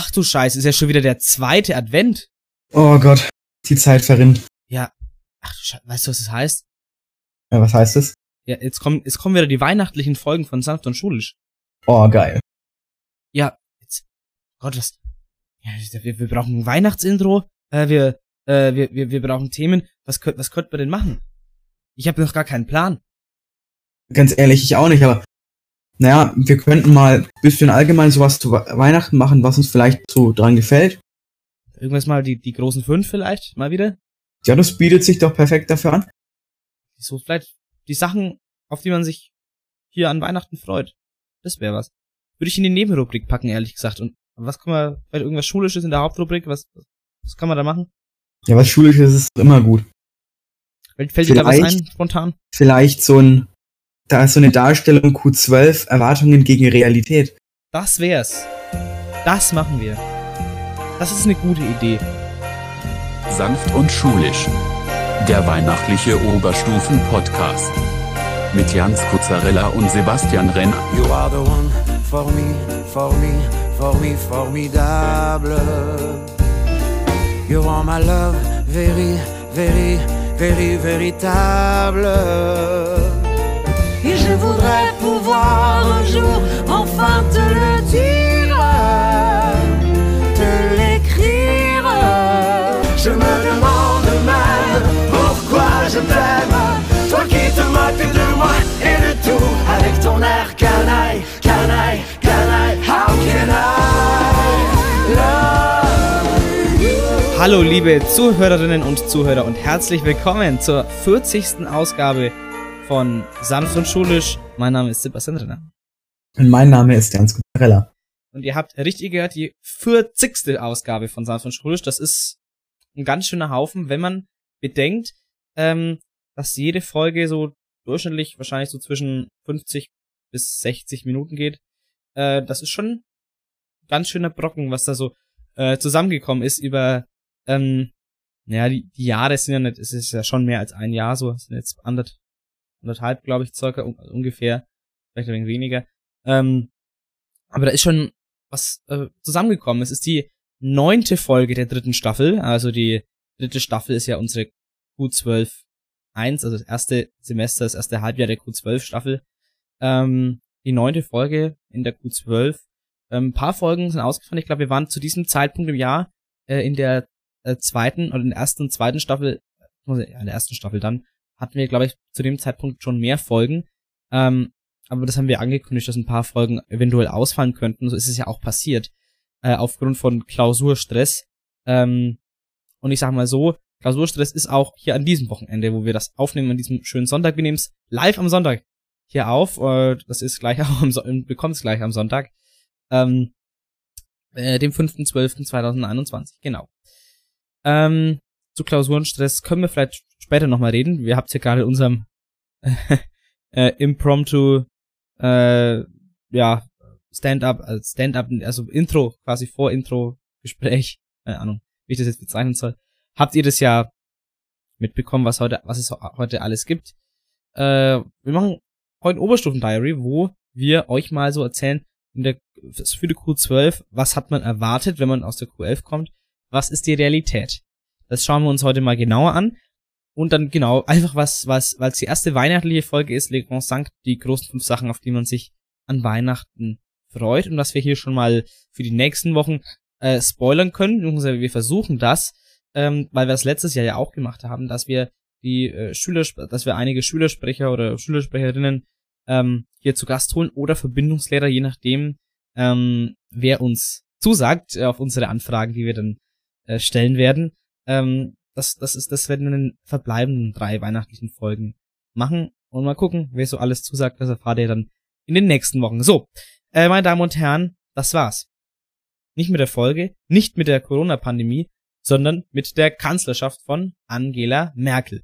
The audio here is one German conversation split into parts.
Ach du Scheiße, ist ja schon wieder der zweite Advent. Oh Gott, die Zeit verrinnt. Ja. Ach du Scheiße, weißt du, was das heißt? Ja, was heißt es? Ja, jetzt kommen, jetzt kommen wieder die weihnachtlichen Folgen von Sanft und Schulisch. Oh, geil. Ja, jetzt, Gott, was, ja, wir, wir brauchen ein Weihnachtsintro, äh, wir, äh, wir, wir, wir brauchen Themen. Was könnt, was könnten wir denn machen? Ich habe noch gar keinen Plan. Ganz ehrlich, ich auch nicht, aber naja, wir könnten mal ein bisschen allgemein sowas zu Weihnachten machen, was uns vielleicht so dran gefällt. Irgendwas mal die, die großen fünf vielleicht, mal wieder? Ja, das bietet sich doch perfekt dafür an. So vielleicht die Sachen, auf die man sich hier an Weihnachten freut. Das wäre was. Würde ich in die Nebenrubrik packen, ehrlich gesagt. Und was kann man, vielleicht irgendwas Schulisches in der Hauptrubrik, was, was kann man da machen? Ja, was Schulisches ist immer gut. Fällt, fällt dir da was ein, spontan? Vielleicht so ein, da ist so eine Darstellung Q12, Erwartungen gegen Realität. Das wär's. Das machen wir. Das ist eine gute Idee. Sanft und schulisch. Der weihnachtliche Oberstufen-Podcast. Mit Jans Kuzzarella und Sebastian Renner. You are the one for me, for me, for me, formidable. You are my love, very, very, very, véritable. Et je voudrais pouvoir un jour enfin te le dire, te l'écrire. Je me demande même pourquoi je t'aime. Toi qui te moques de moi et de tout avec ton air canaille, canaille, canaille. How can I love? Hallo liebe Zuhörerinnen und Zuhörer und herzlich willkommen zur 40. Ausgabe von und Schulisch. Mein Name ist Sebastian Renner. Und mein Name ist Jans Kutarella. Und ihr habt richtig gehört, die 40. Ausgabe von und Schulisch. Das ist ein ganz schöner Haufen, wenn man bedenkt, ähm, dass jede Folge so durchschnittlich wahrscheinlich so zwischen 50 bis 60 Minuten geht. Äh, das ist schon ganz schöner Brocken, was da so äh, zusammengekommen ist über, ähm, naja, die, die Jahre sind ja nicht, es ist ja schon mehr als ein Jahr so, es sind jetzt anderth, anderthalb, glaube ich, circa, un ungefähr, vielleicht ein wenig weniger. Ähm, aber da ist schon was äh, zusammengekommen. Es ist die neunte Folge der dritten Staffel, also die dritte Staffel ist ja unsere Q12 1, also das erste Semester, das erste Halbjahr der Q12 Staffel. Ähm, die neunte Folge in der Q12. Ähm, ein paar Folgen sind ausgefallen. Ich glaube, wir waren zu diesem Zeitpunkt im Jahr äh, in der äh, zweiten oder in der ersten und zweiten Staffel, äh, in der ersten Staffel dann, hatten wir, glaube ich, zu dem Zeitpunkt schon mehr Folgen. Ähm, aber das haben wir angekündigt, dass ein paar Folgen eventuell ausfallen könnten. So ist es ja auch passiert. Äh, aufgrund von Klausurstress. Ähm, und ich sag mal so, Klausurstress ist auch hier an diesem Wochenende, wo wir das aufnehmen, an diesem schönen Sonntag. Wir nehmen es live am Sonntag hier auf. Äh, das ist gleich auch am Sonntag, bekommt es gleich am Sonntag. Ähm, äh, dem 5.12.2021, genau. Ähm, zu Klausurenstress können wir vielleicht später nochmal reden. Wir habt ja gerade in unserem äh, Impromptu äh, ja, Stand-up, also Stand-up, also Intro, quasi Vor-Intro-Gespräch, keine Ahnung, wie ich das jetzt bezeichnen soll. Habt ihr das ja mitbekommen, was heute, was es heute alles gibt? Äh, wir machen heute ein Oberstufen-Diary, wo wir euch mal so erzählen, in der, für die Q12, was hat man erwartet, wenn man aus der Q11 kommt? Was ist die Realität? Das schauen wir uns heute mal genauer an. Und dann genau, einfach was, was, weil es die erste weihnachtliche Folge ist, Le Grand Sankt, die großen fünf Sachen, auf die man sich an Weihnachten freut und was wir hier schon mal für die nächsten Wochen äh, spoilern können. Wir versuchen das, ähm, weil wir das letztes Jahr ja auch gemacht haben, dass wir die äh, Schüler, dass wir einige Schülersprecher oder Schülersprecherinnen ähm, hier zu Gast holen oder Verbindungslehrer, je nachdem, ähm, wer uns zusagt äh, auf unsere Anfragen, die wir dann äh, stellen werden. Ähm, das, das ist, das werden wir in den verbleibenden drei weihnachtlichen Folgen machen und mal gucken, wer so alles zusagt. Das erfahrt ihr dann in den nächsten Wochen. So, äh, meine Damen und Herren, das war's. Nicht mit der Folge, nicht mit der Corona-Pandemie, sondern mit der Kanzlerschaft von Angela Merkel.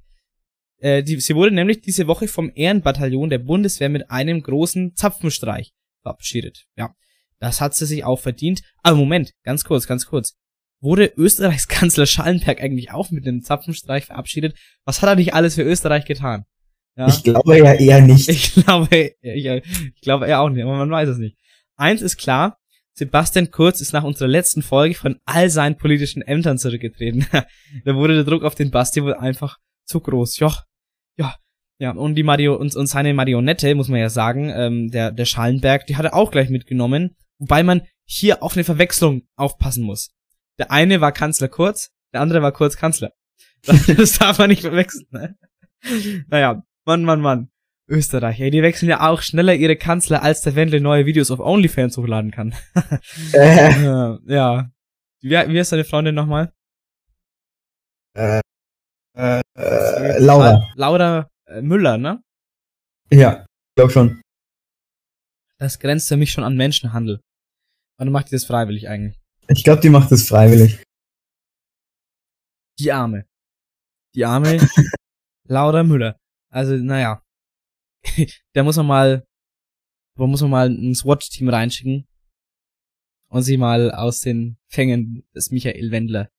Äh, die, sie wurde nämlich diese Woche vom Ehrenbataillon der Bundeswehr mit einem großen Zapfenstreich verabschiedet. Ja, das hat sie sich auch verdient. Aber Moment, ganz kurz, ganz kurz. Wurde Österreichs Kanzler Schallenberg eigentlich auch mit einem Zapfenstreich verabschiedet? Was hat er nicht alles für Österreich getan? Ja? Ich glaube ja eher nicht. Ich glaube, ich, ich glaube eher auch nicht, aber man weiß es nicht. Eins ist klar, Sebastian Kurz ist nach unserer letzten Folge von all seinen politischen Ämtern zurückgetreten. da wurde der Druck auf den Basti wohl einfach zu groß. Ja, ja, ja. Und die Mario und, und seine Marionette, muss man ja sagen, ähm, der, der Schallenberg, die hat er auch gleich mitgenommen. Wobei man hier auf eine Verwechslung aufpassen muss. Der eine war Kanzler Kurz, der andere war Kurz Kanzler. Das darf man nicht verwechseln, ne? Naja, Mann, Mann, Mann. Österreich, ey, die wechseln ja auch schneller ihre Kanzler, als der Wendel neue Videos auf OnlyFans hochladen kann. Äh, ja. Wie, wie heißt deine Freundin nochmal? äh, äh, äh, Laura. Laura äh, Müller, ne? Ja, ich glaube schon. Das grenzt für mich schon an Menschenhandel. Und macht die das freiwillig eigentlich? Ich glaube, die macht es freiwillig. Die Arme. Die arme Laura Müller. Also, naja. da muss man mal, da muss man mal ein SWAT-Team reinschicken und sie mal aus den Fängen des Michael Wendler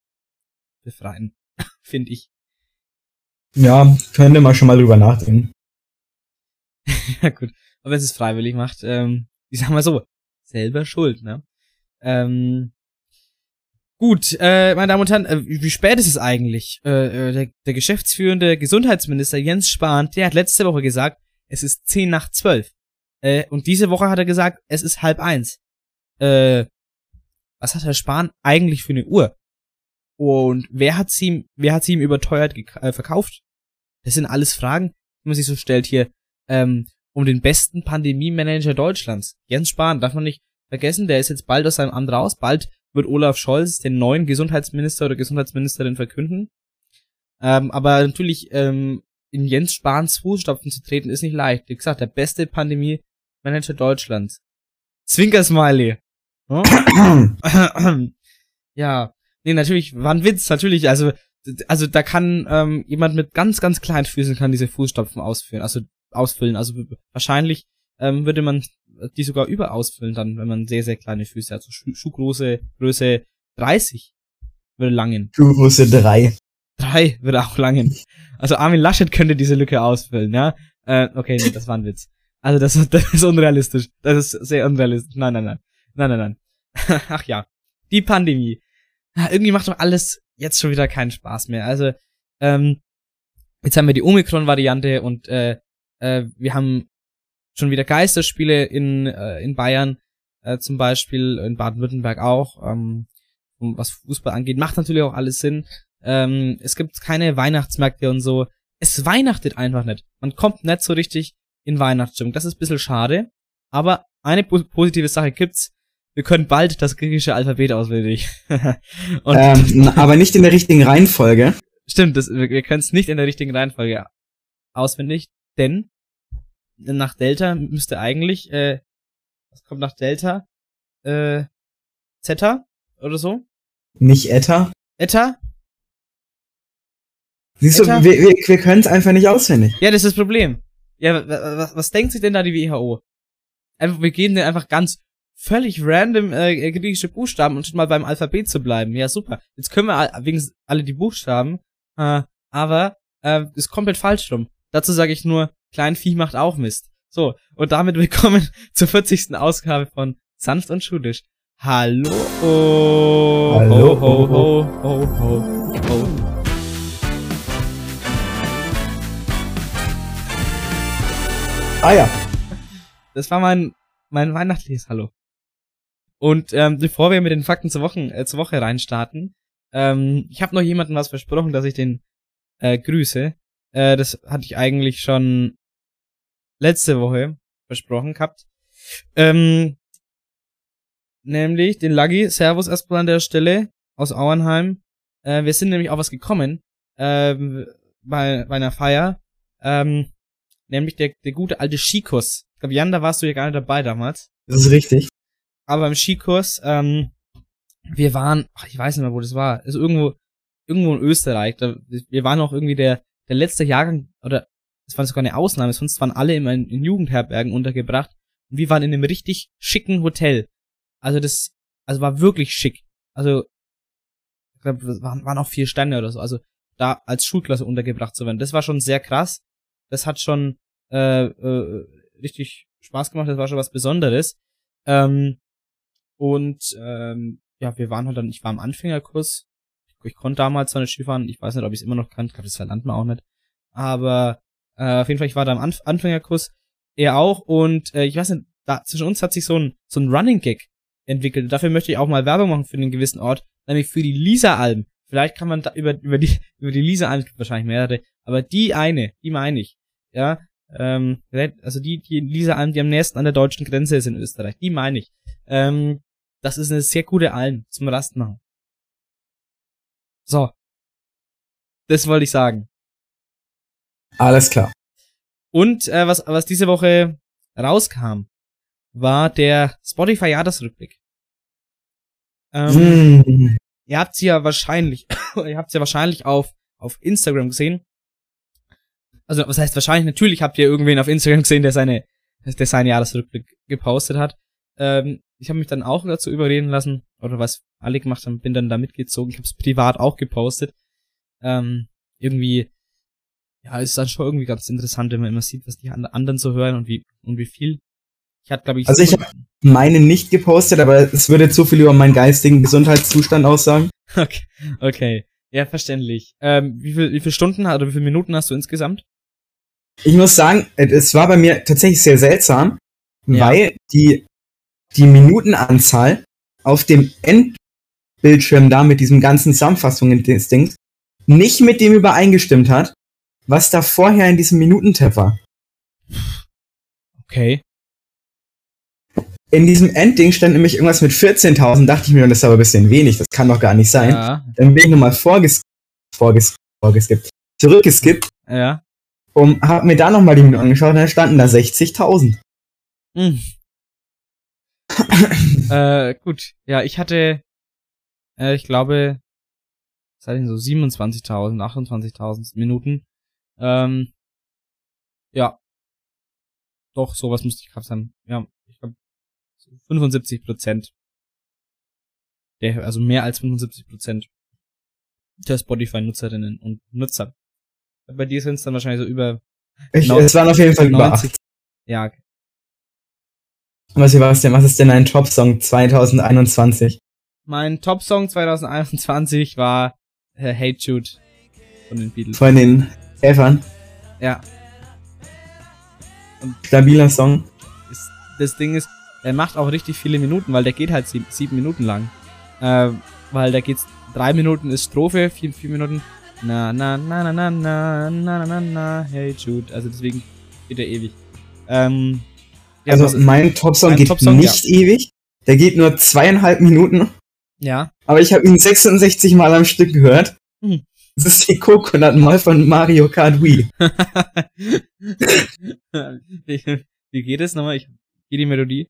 befreien. Finde ich. Ja, könnte man schon mal drüber nachdenken. ja, gut. Aber wenn es freiwillig macht, ähm, ich sag mal so, selber schuld, ne? Ähm, gut, äh, meine Damen und Herren, äh, wie spät ist es eigentlich? Äh, äh, der, der geschäftsführende Gesundheitsminister Jens Spahn, der hat letzte Woche gesagt, es ist zehn nach zwölf. Äh, und diese Woche hat er gesagt, es ist halb eins. Äh, was hat Herr Spahn eigentlich für eine Uhr? Und wer hat sie ihm, wer hat sie ihm überteuert äh, verkauft? Das sind alles Fragen, die man sich so stellt hier. Ähm, um den besten Pandemie-Manager Deutschlands. Jens Spahn, darf man nicht vergessen, der ist jetzt bald aus seinem Amt raus. Bald wird Olaf Scholz den neuen Gesundheitsminister oder Gesundheitsministerin verkünden. Ähm, aber natürlich, ähm, in Jens Spahns Fußstapfen zu treten, ist nicht leicht. Wie gesagt, der beste Pandemie-Manager Deutschlands. Zwinker-Smiley. Hm? ja. Nee, natürlich, war ein Witz, natürlich, also, also da kann ähm, jemand mit ganz, ganz kleinen Füßen kann diese Fußstapfen ausführen, also ausfüllen. Also wahrscheinlich ähm, würde man die sogar über ausfüllen dann, wenn man sehr, sehr kleine Füße hat. So Schuh Schuhgröße, Größe 30 würde langen. Schuhgröße 3. Drei würde auch langen. Also Armin Laschet könnte diese Lücke ausfüllen, ja. Äh, okay, nee, das war ein Witz. Also das, das ist unrealistisch. Das ist sehr unrealistisch. Nein, nein, nein. Nein, nein, nein. Ach ja. Die Pandemie. Irgendwie macht doch alles jetzt schon wieder keinen Spaß mehr. Also, ähm, jetzt haben wir die Omikron-Variante und äh, äh, wir haben schon wieder Geisterspiele in, äh, in Bayern, äh, zum Beispiel, in Baden-Württemberg auch, ähm, was Fußball angeht. Macht natürlich auch alles Sinn. Ähm, es gibt keine Weihnachtsmärkte und so. Es weihnachtet einfach nicht. Man kommt nicht so richtig in Weihnachtsstimmung. Das ist ein bisschen schade. Aber eine po positive Sache gibt's. Wir können bald das griechische Alphabet auswendig. Ähm, aber nicht in der richtigen Reihenfolge. stimmt, das, wir, wir können es nicht in der richtigen Reihenfolge auswendig, denn nach Delta müsste eigentlich, äh, was kommt nach Delta? Äh, Zeta oder so? Nicht Etta. Eta? Siehst du, Etta? wir, wir, wir können es einfach nicht auswendig. Ja, das ist das Problem. Ja, was, was denkt sich denn da die WHO? Einfach, wir geben denen einfach ganz völlig random äh, griechische Buchstaben und mal beim Alphabet zu bleiben. Ja, super. Jetzt können wir wenigstens alle die Buchstaben, äh, aber äh, ist komplett falsch rum. Dazu sage ich nur, Kleinvieh macht auch Mist. So, und damit willkommen zur 40. Ausgabe von Sanft und Schulisch. Hallo. Hallo. Ho, ho, ho, ho, ho, ho. Ah ja. Das war mein, mein weihnachtliches Hallo. Und ähm, bevor wir mit den Fakten zur Woche, äh, zur Woche reinstarten, ähm, ich habe noch jemandem was versprochen, dass ich den äh, grüße. Äh, das hatte ich eigentlich schon letzte Woche versprochen gehabt. Ähm, nämlich den Laggi. Servus erstmal an der Stelle aus Auernheim. Äh, wir sind nämlich auf was gekommen ähm, bei, bei einer Feier. Ähm, nämlich der, der gute alte Skikurs. Ich glaube, Jan, da warst du ja gar nicht dabei damals. Das ist richtig. Aber beim Skikurs, ähm, wir waren, ach, ich weiß nicht mehr, wo das war. Also irgendwo, irgendwo in Österreich. Da, wir waren auch irgendwie der, der letzte Jahrgang, oder es war sogar eine Ausnahme, sonst waren alle immer in, Jugendherbergen untergebracht. Und wir waren in einem richtig schicken Hotel. Also das, also war wirklich schick. Also, ich glaube, waren, waren auch vier Sterne oder so. Also da als Schulklasse untergebracht zu werden. Das war schon sehr krass. Das hat schon äh, äh, richtig Spaß gemacht. Das war schon was Besonderes. Ähm, Und ähm, ja, wir waren halt dann, ich war im Anfängerkurs. Ich konnte damals zwar nicht Skifahren, ich weiß nicht, ob ich es immer noch kann, ich glaube, das verlangt man auch nicht. Aber äh, auf jeden Fall, ich war da im Anf Anfängerkurs, er auch, und äh, ich weiß nicht, da zwischen uns hat sich so ein, so ein Running Gag entwickelt. Dafür möchte ich auch mal Werbung machen für einen gewissen Ort, nämlich für die Lisa-Alben. Vielleicht kann man da über, über die, über die Lisa-Alben, wahrscheinlich mehrere, aber die eine, die meine ich, ja, ähm, also die, die Lisa-Alben, die am nächsten an der deutschen Grenze ist in Österreich, die meine ich. Ähm, das ist eine sehr gute Alm zum Rast machen. So. Das wollte ich sagen. Alles klar. Und äh, was, was diese Woche rauskam, war der Spotify Jahresrückblick. Ähm, Mm. Ihr habt sie ja wahrscheinlich, ihr habt sie ja wahrscheinlich auf auf Instagram gesehen. Also was heißt wahrscheinlich? Natürlich habt ihr irgendwen auf Instagram gesehen, der seine der seinen Jahresrückblick gepostet hat. Ähm, ich habe mich dann auch dazu überreden lassen oder was alle gemacht haben, bin dann da mitgezogen. Ich habe es privat auch gepostet. Ähm, irgendwie ja, ist dann schon irgendwie ganz interessant, wenn man immer sieht, was die and- anderen so hören und wie und wie viel. Ich hatte glaube ich Also ich hab- Meine nicht gepostet, aber es würde zu viel über meinen geistigen Gesundheitszustand aussagen. Okay, okay. Ja, verständlich. Ähm, wie viel, wie viele Stunden oder wie viele Minuten hast du insgesamt? Ich muss sagen, äh, es war bei mir tatsächlich sehr seltsam, Ja. weil die, die Minutenanzahl auf dem Endbildschirm da mit diesem ganzen Zusammenfassungen des Dings nicht mit dem übereingestimmt hat, was da vorher in diesem Minutentab war. Okay. In diesem Endding stand nämlich irgendwas mit 14.000, dachte ich mir, das ist aber ein bisschen wenig, das kann doch gar nicht sein. Ja, Dann bin ich nochmal vorges vorges vorgeskippt, zurückgeskippt ja. und hab mir da nochmal die Minuten angeschaut und da standen da 60.000. Hm. äh, gut. Ja, ich hatte, äh, ich glaube, was hatte ich so 27.000, 28.000 Minuten. Ähm, ja. Doch, sowas musste ich gehabt haben. Ja, ich glaube, 75 Prozent. Der, also mehr als 75 Prozent der Spotify-Nutzerinnen und Nutzer. Bei dir sind es dann wahrscheinlich so über Ich, Genau. Es waren auf jeden Fall über 90. Ja, Was, Sebastian, was ist denn ein Top-Song 2021? Mein Top-Song 2021 war äh, Hate Jude von den Beatles. Von den Käfern. Ja, Stabiler Song. ist, das Ding ist, er macht auch richtig viele Minuten, weil der geht halt sieb, sieben Minuten lang. Äh, weil da geht's, drei Minuten ist Strophe, vier, vier Minuten na na na na na na na na na na Hey Jude. Also deswegen geht er ewig. Ähm, ja, Also mein Top-Song geht Top-Song, nicht ewig. Der geht nur zweieinhalb Minuten. ja. Aber ich habe ihn 66 Mal am Stück gehört. Hm. Das ist die Coconut mal von Mario Kart Wii. Wie geht es nochmal? Ich gehe die Melodie.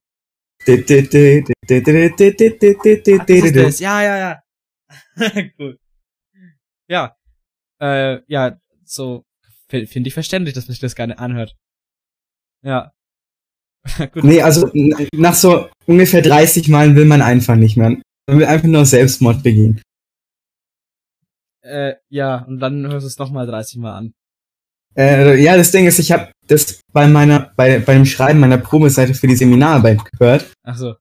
Ja, ja, ja. cool. Ja. Äh, ja, so finde ich verständlich, dass man sich das gerne anhört. Ja. Gut. Nee, also nach so ungefähr 30 Malen will man einfach nicht mehr. Man will einfach nur Selbstmord begehen. Äh, ja, und dann hörst du es nochmal 30 Mal an. Äh, ja, das Ding ist, ich habe das bei meiner, bei, bei dem Schreiben meiner Probeseite für die Seminararbeit gehört. Ach so.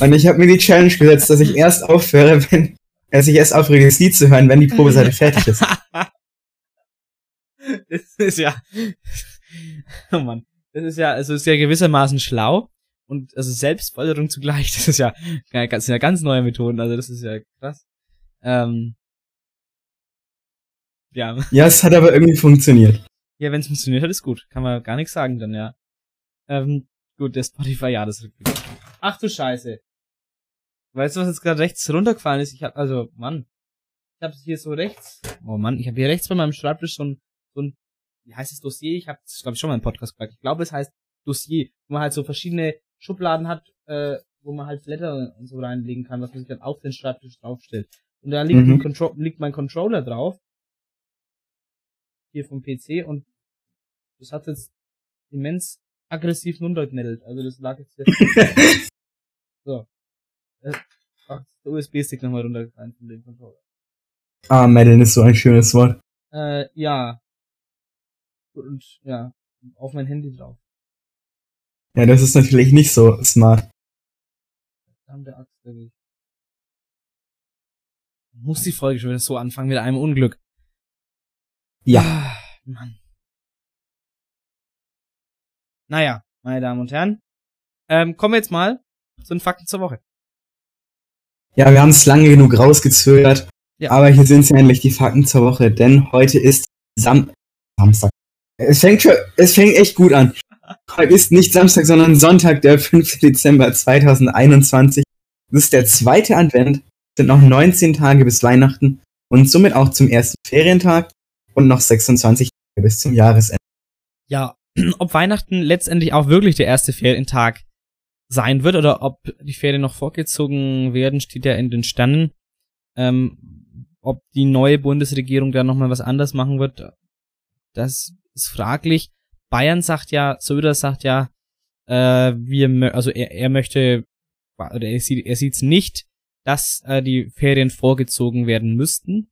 Und ich habe mir die Challenge gesetzt, dass ich erst aufhöre, wenn, dass ich erst aufhöre, das Lied zu hören, wenn die Probeseite fertig ist. das ist ja. Oh Mann. Das ist ja, also ist ja gewissermaßen schlau und also Selbstfolterung zugleich. Das ist ja, ja, das sind ja ganz neue Methoden. Also das ist ja krass. Ähm, ja. Ja, es hat aber irgendwie funktioniert. Ja, wenn es funktioniert hat, ist gut. Kann man gar nichts sagen dann, ja. Ähm, gut, der Spotify, ja, das ist Ach du Scheiße. Weißt du, was jetzt gerade rechts runtergefallen ist? Ich hab, also, Mann. Ich hab hier so rechts. Oh Mann, ich habe hier rechts bei meinem Schreibtisch so ein, so ein, wie heißt das Dossier? Ich habe das, glaube ich, schon mal im Podcast gesagt. Ich glaube, es heißt Dossier, wo man halt so verschiedene Schubladen hat, äh, wo man halt Blätter und so reinlegen kann, was man sich dann auf den Schreibtisch draufstellt. Und da liegt, Mhm. Contro liegt mein Controller drauf. Hier vom PC und das hat jetzt immens aggressiv runterknellt. Also das lag jetzt hier. so. Äh, Ach, der USB-Stick nochmal runtergefallen von dem Controller. Ah, Madeline ist so ein schönes Wort. Äh, ja. Und ja, auf mein Handy drauf. Ja, das ist natürlich nicht so smart. Verdammte Axt, wirklich. Muss die Folge schon wieder so anfangen mit einem Unglück. Ja. Ah, Mann. Naja, meine Damen und Herren. Ähm, kommen wir jetzt mal zu den Fakten zur Woche. Ja, wir haben es lange genug rausgezögert. Ja. Aber hier sind sie endlich die Fakten zur Woche, denn heute ist Sam Samstag. Es fängt schon, es fängt echt gut an. Heute ist nicht Samstag, sondern Sonntag, der 5. Dezember 2021. Das ist der zweite Advent, Es sind noch 19 Tage bis Weihnachten und somit auch zum ersten Ferientag und noch 26 Tage bis zum Jahresende. Ja, ob Weihnachten letztendlich auch wirklich der erste Ferientag sein wird oder ob die Ferien noch vorgezogen werden, steht ja in den Sternen. Ähm, ob die neue Bundesregierung da nochmal was anders machen wird, das ist fraglich. Bayern sagt ja, Söder sagt ja, äh, wir, also er, er möchte, oder er sieht, er sieht's nicht, dass äh, die Ferien vorgezogen werden müssten.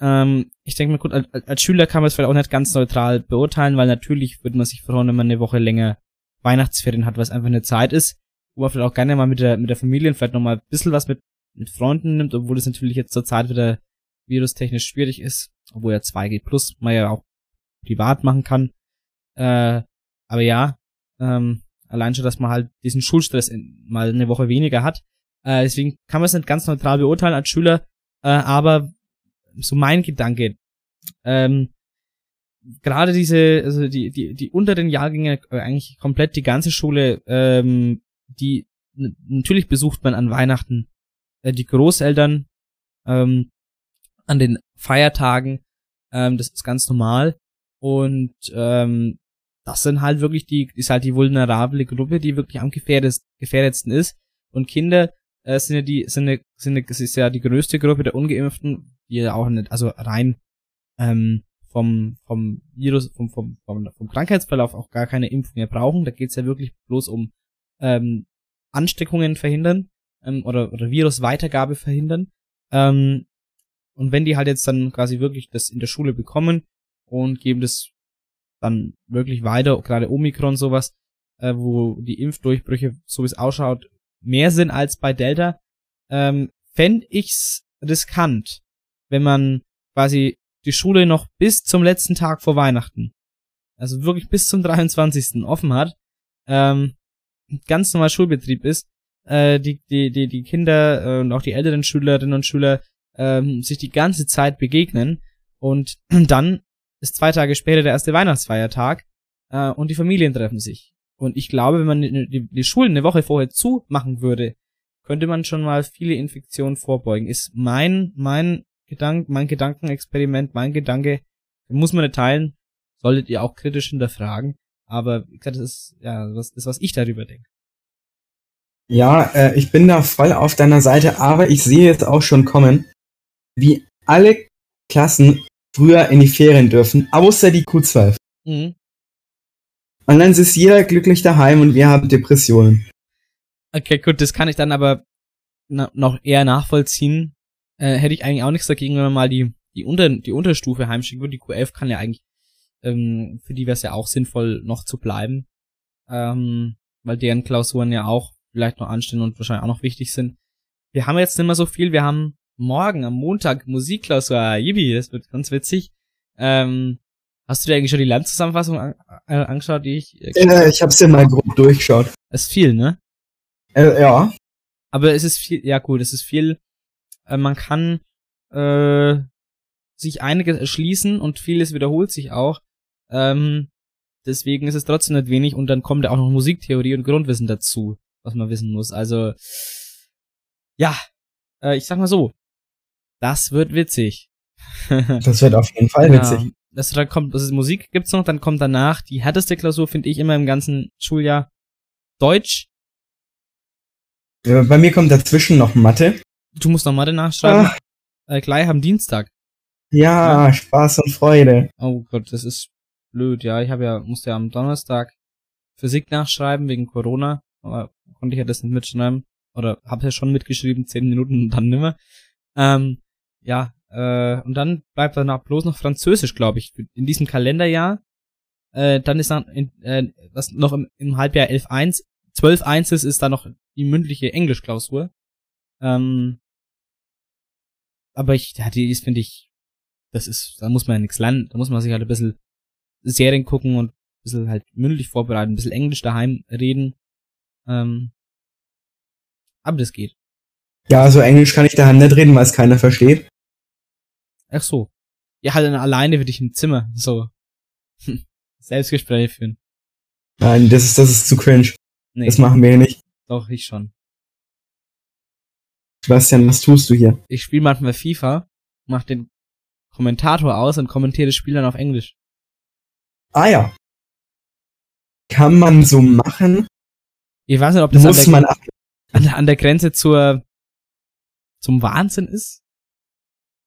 Ähm, ich denke mal, gut, als, als Schüler kann man es vielleicht auch nicht ganz neutral beurteilen, weil natürlich würde man sich freuen, wenn man eine Woche länger Weihnachtsferien hat, was einfach eine Zeit ist, wo man vielleicht auch gerne mal mit der, mit der Familie vielleicht nochmal ein bisschen was mit, mit Freunden nimmt, obwohl es natürlich jetzt zur Zeit wieder virustechnisch schwierig ist, obwohl ja 2G Plus man ja auch privat machen kann. Äh, aber ja, ähm, allein schon, dass man halt diesen Schulstress in, mal eine Woche weniger hat. Äh, deswegen kann man es nicht ganz neutral beurteilen als Schüler, äh, aber so mein Gedanke, ähm, gerade diese, also die, die, die unteren Jahrgänge, äh, eigentlich komplett die ganze Schule, ähm, die natürlich besucht man an Weihnachten äh, die Großeltern ähm, an den Feiertagen, ähm, das ist ganz normal. Und ähm, das sind halt wirklich die, ist halt die vulnerable Gruppe, die wirklich am gefährdet, gefährdetsten ist. Und Kinder äh, sind ja die, sind ja, sind ja, es ist ja die größte Gruppe der Ungeimpften, die ja auch nicht, also rein ähm, vom, vom Virus, vom, vom, vom, vom Krankheitsverlauf auch gar keine Impfung mehr brauchen. Da geht's ja wirklich bloß um ähm, Ansteckungen verhindern ähm, oder, oder Virusweitergabe verhindern. Ähm, und wenn die halt jetzt dann quasi wirklich das in der Schule bekommen und geben das dann wirklich weiter, gerade Omikron sowas, äh, wo die Impfdurchbrüche, so wie es ausschaut, mehr sind als bei Delta, ähm, fänd ich's riskant, wenn man quasi die Schule noch bis zum letzten Tag vor Weihnachten, also wirklich bis zum 23. offen hat, ähm, ganz normal Schulbetrieb ist, äh, die, die, die, die Kinder äh, und auch die älteren Schülerinnen und Schüler ähm, sich die ganze Zeit begegnen und dann ist zwei Tage später der erste Weihnachtsfeiertag äh, und die Familien treffen sich. Und ich glaube, wenn man die, die, die Schulen eine Woche vorher zumachen würde, könnte man schon mal viele Infektionen vorbeugen. Ist mein, mein Gedank, mein Gedankenexperiment, mein Gedanke, muss man nicht teilen, solltet ihr auch kritisch hinterfragen. Aber wie gesagt, das ist ja das ist, was ich darüber denke. Ja, äh, ich bin da voll auf deiner Seite, aber ich sehe jetzt auch schon kommen, wie alle Klassen früher in die Ferien dürfen, außer die Q12. Mhm. Und dann ist jeder glücklich daheim und wir haben Depressionen. Okay, gut, das kann ich dann aber noch eher nachvollziehen. Äh, hätte ich eigentlich auch nichts dagegen, wenn man mal die, die, Unter, die Unterstufe heimschicken würde. Die Q11 kann ja eigentlich, ähm, für die wäre es ja auch sinnvoll, noch zu bleiben. Ähm, weil deren Klausuren ja auch vielleicht noch anstehen und wahrscheinlich auch noch wichtig sind. Wir haben jetzt nicht mehr so viel. Wir haben morgen am Montag Musikklausur. Yibi, das wird ganz witzig. Ähm, hast du dir eigentlich schon die Lernzusammenfassung an, äh, angeschaut, die ich... Äh, Äh, ich hab's ja mal grob durchgeschaut. das ist viel, ne? Äh, ja. Aber es ist viel, ja gut, es ist viel, äh, man kann äh, sich einiges erschließen und vieles wiederholt sich auch. Ähm, deswegen ist es trotzdem nicht wenig und dann kommt ja auch noch Musiktheorie und Grundwissen dazu, was man wissen muss. Also, ja, äh, ich sag mal so, das wird witzig. Das wird auf jeden Fall Ja. witzig. Das, dann kommt, das ist Musik gibt's noch, dann kommt danach die härteste Klausur, finde ich immer im ganzen Schuljahr. Deutsch. Bei mir kommt dazwischen noch Mathe. Du musst noch Mathe nachschreiben. Äh, gleich am Dienstag. ja, Spaß und Freude. Oh Gott, das ist blöd, ja. Ich habe ja, musste ja am Donnerstag Physik nachschreiben wegen Corona, aber konnte ich ja das nicht mitschreiben. Oder hab's ja schon mitgeschrieben, zehn Minuten und dann nimmer. Ähm, ja, äh, und dann bleibt danach bloß noch Französisch, glaube ich, in diesem Kalenderjahr. Äh, dann ist dann in, äh, was noch im, im Halbjahr 11.1 12 Einses ist da noch die mündliche Englischklausur. Ähm, aber ich, ja, die ist, finde ich, das ist, da muss man ja nichts lernen, da muss man sich halt ein bisschen Serien gucken und ein bisschen halt mündlich vorbereiten, ein bisschen Englisch daheim reden. Ähm, aber das geht. Ja, so Englisch kann ich daheim nicht reden, weil es keiner versteht. Ach so. Ja, halt dann alleine für dich im Zimmer, so. Selbstgespräche führen. Nein, das ist, das ist zu cringe. Nee, Das machen wir nicht. doch, ich schon. Sebastian, was tust du hier? Ich spiele manchmal FIFA, mach den Kommentator aus und kommentiere das Spiel dann auf Englisch. Ah ja. Kann man so machen? Ich weiß nicht, ob das an Muss der, man an, der, an der Grenze zur zum Wahnsinn ist.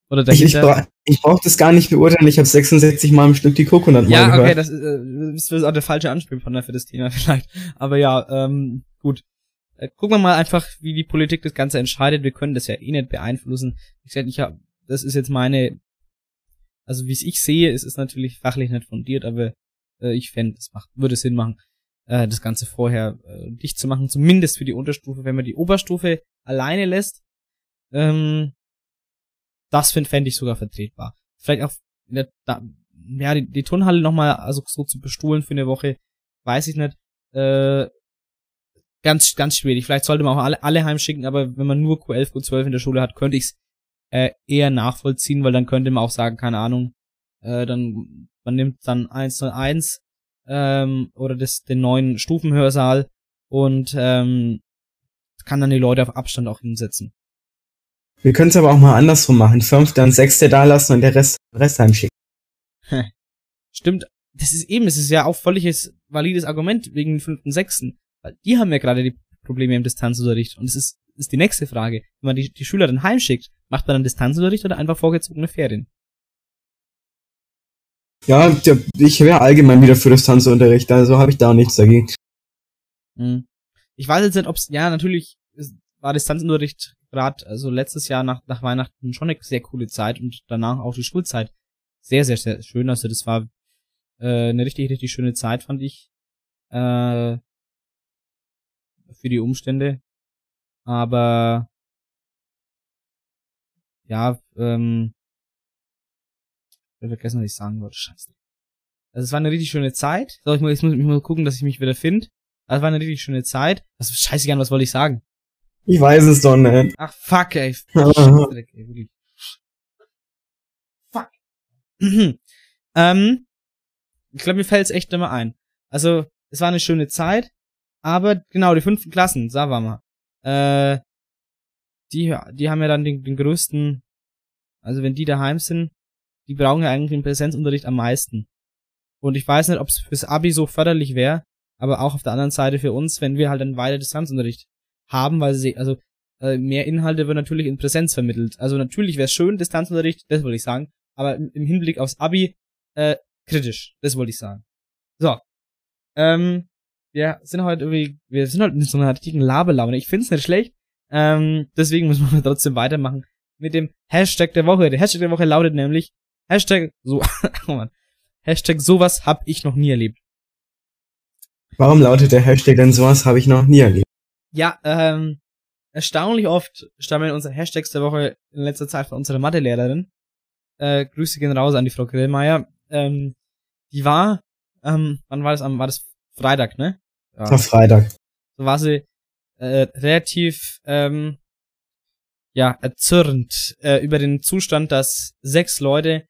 Oder ich, ich, dahinter. bra ich brauch das gar nicht beurteilen, ich habe 66 Mal im Stück die Coconut mal Ja, gehört. okay, das ist, äh, das ist auch der falsche Anspielpartner für das Thema vielleicht. Aber ja, ähm, gut. Äh, gucken wir mal einfach, wie die Politik das Ganze entscheidet. Wir können das ja eh nicht beeinflussen. Wie gesagt, ich hab, das ist jetzt meine, also wie es ich sehe, es ist natürlich fachlich nicht fundiert, aber äh, ich fände, es macht, würde Sinn machen, äh, das Ganze vorher äh, dicht zu machen, zumindest für die Unterstufe, wenn man die Oberstufe alleine lässt. Ähm, das finde fänd ich sogar vertretbar. Vielleicht auch in der, da, ja, die, die Turnhalle nochmal also so zu bestuhlen für eine Woche, weiß ich nicht. Äh, ganz, ganz schwierig. Vielleicht sollte man auch alle, alle heimschicken, aber wenn man nur Q11, Q12 in der Schule hat, könnte ich es äh, eher nachvollziehen, weil dann könnte man auch sagen, keine Ahnung, äh, dann man nimmt dann 101 ähm, oder das, den neuen Stufenhörsaal und ähm, kann dann die Leute auf Abstand auch hinsetzen. Wir können es aber auch mal andersrum machen. Fünfte und sechste da lassen und der Rest, Rest heimschicken. Stimmt, das ist eben, es ist ja auch völliges valides Argument wegen den fünften, sechsten. Die haben ja gerade die Probleme im Distanzunterricht. Und es ist, ist die nächste Frage. Wenn man die, die Schüler dann heimschickt, macht man dann Distanzunterricht oder einfach vorgezogene Ferien? Ja, ich wäre allgemein wieder für das Tanzunterricht, also habe ich da nichts dagegen. Hm. Ich weiß jetzt nicht, ob's, ja, natürlich war Distanzunterricht gerade, also letztes Jahr nach, nach Weihnachten schon eine sehr coole Zeit und danach auch die Schulzeit sehr, sehr, sehr schön. Also das war äh, eine richtig, richtig schöne Zeit, fand ich. Äh, für die Umstände. Aber ja, ähm, ich vergessen, was ich sagen wollte. Scheiße. Also es war eine richtig schöne Zeit. So, ich muss, ich muss, ich muss gucken, dass ich mich wieder finde. Also es war eine richtig schöne Zeit. Was scheiße gern, was wollte ich sagen? Ich weiß es doch nicht. Ach fuck, ey. Aha. Scheißdreck, ey, wirklich. Fuck. ähm, ich glaube, mir fällt's echt immer ein. Also, es war eine schöne Zeit, aber genau, die fünften Klassen, sagen wir mal. Äh, die, die haben ja dann den, den größten, also wenn die daheim sind, die brauchen ja eigentlich den Präsenzunterricht am meisten. Und ich weiß nicht, ob es fürs Abi so förderlich wäre, aber auch auf der anderen Seite für uns, wenn wir halt dann weiter Distanzunterricht haben, weil sie, also äh, mehr Inhalte wird natürlich in Präsenz vermittelt. Also natürlich wäre schön, Distanzunterricht, das wollte ich sagen, aber im, im Hinblick aufs Abi äh, kritisch, das wollte ich sagen. So. Ähm, wir sind heute irgendwie, wir sind heute in so einer richtigen Labelaune. Ich find's nicht schlecht. Ähm, deswegen müssen wir trotzdem weitermachen mit dem Hashtag der Woche. Der Hashtag der Woche lautet nämlich Hashtag so, oh Mann. Hashtag sowas hab ich noch nie erlebt. Warum lautet der Hashtag denn sowas habe ich noch nie erlebt? Ja, ähm, erstaunlich oft stammeln unsere Hashtags der Woche in letzter Zeit von unserer Mathelehrerin. Äh, Grüße gehen raus an die Frau Grillmeier. Ähm, die war, ähm, wann war das? Am, war das Freitag, ne? Ja. Am Freitag. So war sie äh, relativ, ähm, ja, erzürnt äh, über den Zustand, dass sechs Leute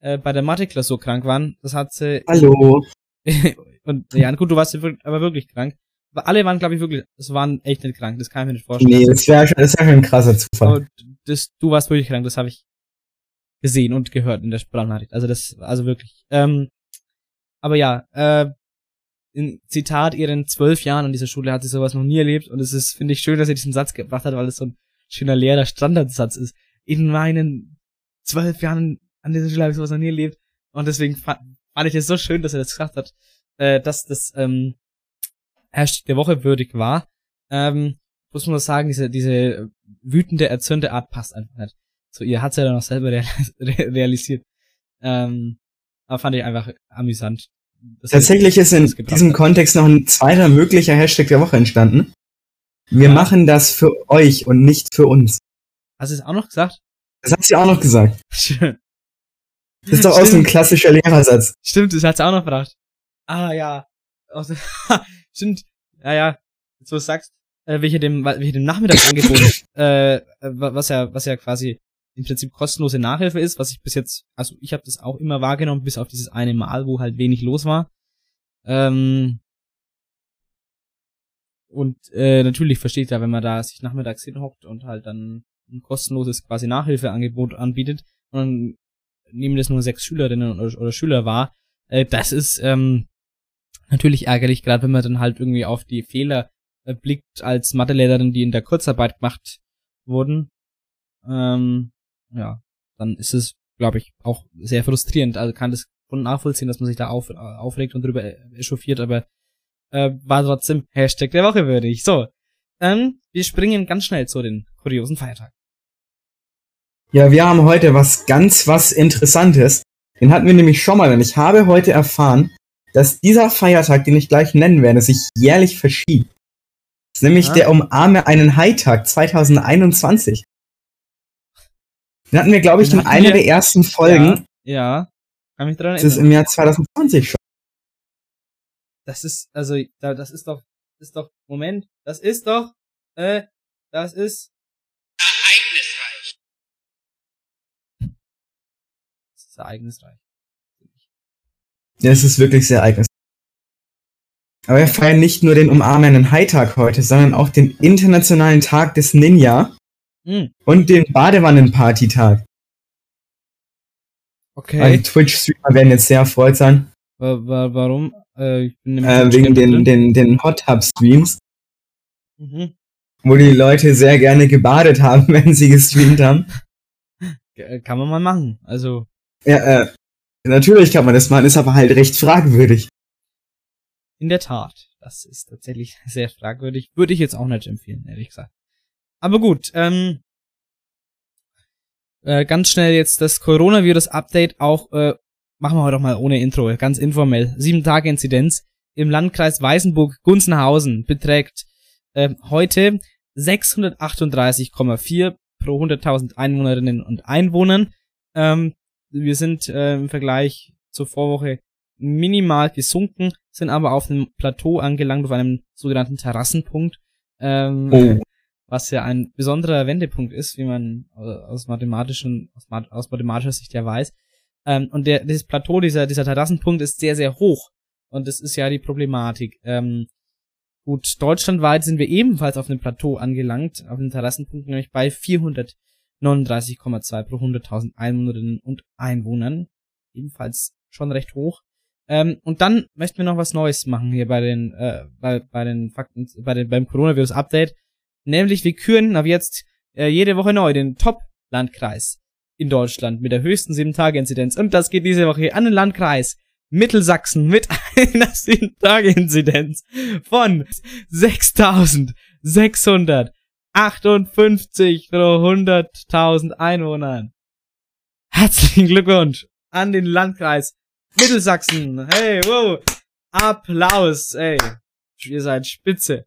äh, bei der Mathe-Klausur krank waren. Das hat sie Hallo. und ja, gut, du warst aber wirklich krank. Aber alle waren, glaube ich, wirklich, es waren echt nicht krank, das kann ich mir nicht vorstellen. Nee, das wäre schon, das wär schon ein krasser Zufall. Und das, du warst wirklich krank, das habe ich gesehen und gehört in der Sprachnachricht. Also das, also wirklich. Ähm, aber ja, äh, in Zitat, ihren zwölf Jahren an dieser Schule hat sie sowas noch nie erlebt und es ist, finde ich, schön, dass sie diesen Satz gebracht hat, weil es so ein schöner leerer Standardsatz ist. In meinen zwölf Jahren an dieser Schule habe ich sowas noch nie erlebt und deswegen fand, fand ich es so schön, dass er das gesagt hat, äh, dass das ähm, Hashtag der Woche würdig war. Ähm, muss man sagen, diese, diese wütende, erzürnte Art passt einfach nicht. So, ihr hat's ja dann auch selber real realisiert. Ähm, aber fand ich einfach amüsant. Tatsächlich ist in diesem hat. Kontext noch ein zweiter möglicher Hashtag der Woche entstanden. Wir Ja. machen das für euch und nicht für uns. Hast du es auch noch gesagt? Das hat sie auch noch gesagt. Schön. Das ist doch auch so ein Stimmt. klassischer Lehrersatz. Stimmt, das hat sie auch noch gebracht. Ah, ja. Stimmt. Ja, ja. Jetzt, wo du sagst, äh, welche dem, welche dem Nachmittagsangebot, äh, äh, wa- was ja, was ja quasi im Prinzip kostenlose Nachhilfe ist, was ich bis jetzt, also ich habe das auch immer wahrgenommen, bis auf dieses eine Mal, wo halt wenig los war. Ähm, und äh, natürlich versteht ja, wenn man da sich nachmittags hinhockt und halt dann ein kostenloses quasi Nachhilfeangebot anbietet und dann nehmen das nur sechs Schülerinnen oder, oder Schüler wahr, äh, das ist ähm, natürlich ärgerlich, gerade wenn man dann halt irgendwie auf die Fehler äh, blickt als Mathelehrerin, die in der Kurzarbeit gemacht wurden. Ähm, ja, dann ist es, glaube ich, auch sehr frustrierend. Also kann das schon nachvollziehen, dass man sich da auf, äh, aufregt und drüber echauffiert, aber äh, war trotzdem Hashtag der Woche würdig. So, ähm, wir springen ganz schnell zu den kuriosen Feiertagen. Ja, wir haben heute was ganz was Interessantes. Den hatten wir nämlich schon mal und ich habe heute erfahren, dass dieser Feiertag, den ich gleich nennen werde, sich jährlich verschiebt. Das ist nämlich Ah. der Umarme einen Hai-Tag 2021. Den hatten wir, glaube ich, in einer der ersten Folgen. Ja, ja kann mich dran Das ist erinnern. im Jahr 2020 schon. Das ist, also, da, das ist doch, das ist doch, Moment, das ist doch, äh, das ist ereignisreich. Das ist ereignisreich. Ja, es ist wirklich sehr ereignisreich. Aber wir feiern nicht nur den Umarme einen Hai-Tag heute, sondern auch den Internationalen Tag des Ninja Hm, und den Badewannen-Party-Tag. okay. Also Twitch-Streamer werden jetzt sehr erfreut sein. Wa wa warum? Äh, ich bin äh, wegen den, den, den Hot Tub Streams, Mhm. wo die Leute sehr gerne gebadet haben, wenn sie gestreamt haben. Äh, Kann man mal machen. Also, Ja, äh, natürlich kann man das machen, ist aber halt recht fragwürdig. in der Tat. Das ist tatsächlich sehr fragwürdig. Würde ich jetzt auch nicht empfehlen, ehrlich gesagt. Aber gut, ähm, äh, ganz schnell jetzt das Coronavirus-Update auch, äh, machen wir heute doch mal ohne Intro, ganz informell. Sieben Tage Inzidenz im Landkreis Weißenburg-Gunzenhausen beträgt äh, heute 638,4 pro 100.000 Einwohnerinnen und Einwohnern. Ähm, wir sind äh, im Vergleich zur Vorwoche minimal gesunken, sind aber auf einem Plateau angelangt, auf einem sogenannten Terrassenpunkt, ähm, Oh. Was ja ein besonderer Wendepunkt ist, wie man aus mathematischen, aus, aus mathematischer Sicht ja weiß. Ähm, und der, dieses Plateau, dieser, dieser Terrassenpunkt ist sehr, sehr hoch. Und das ist ja die Problematik. Ähm, gut, deutschlandweit sind wir ebenfalls auf einem Plateau angelangt, auf einem Terrassenpunkt, nämlich bei 439,2 pro 100.000 Einwohnerinnen und Einwohnern. Ebenfalls schon recht hoch. Ähm, und dann möchten wir noch was Neues machen hier bei den, äh, bei, bei den Fakten, bei den, beim Coronavirus-Update. Nämlich, wir küren ab jetzt äh, jede Woche neu den Top-Landkreis in Deutschland mit der höchsten 7-Tage-Inzidenz. Und das geht diese Woche an den Landkreis Mittelsachsen mit einer 7-Tage-Inzidenz von 6.658 pro 100.000 Einwohnern. Herzlichen Glückwunsch an den Landkreis Mittelsachsen. Hey, wow. Applaus, ey. Ihr seid spitze.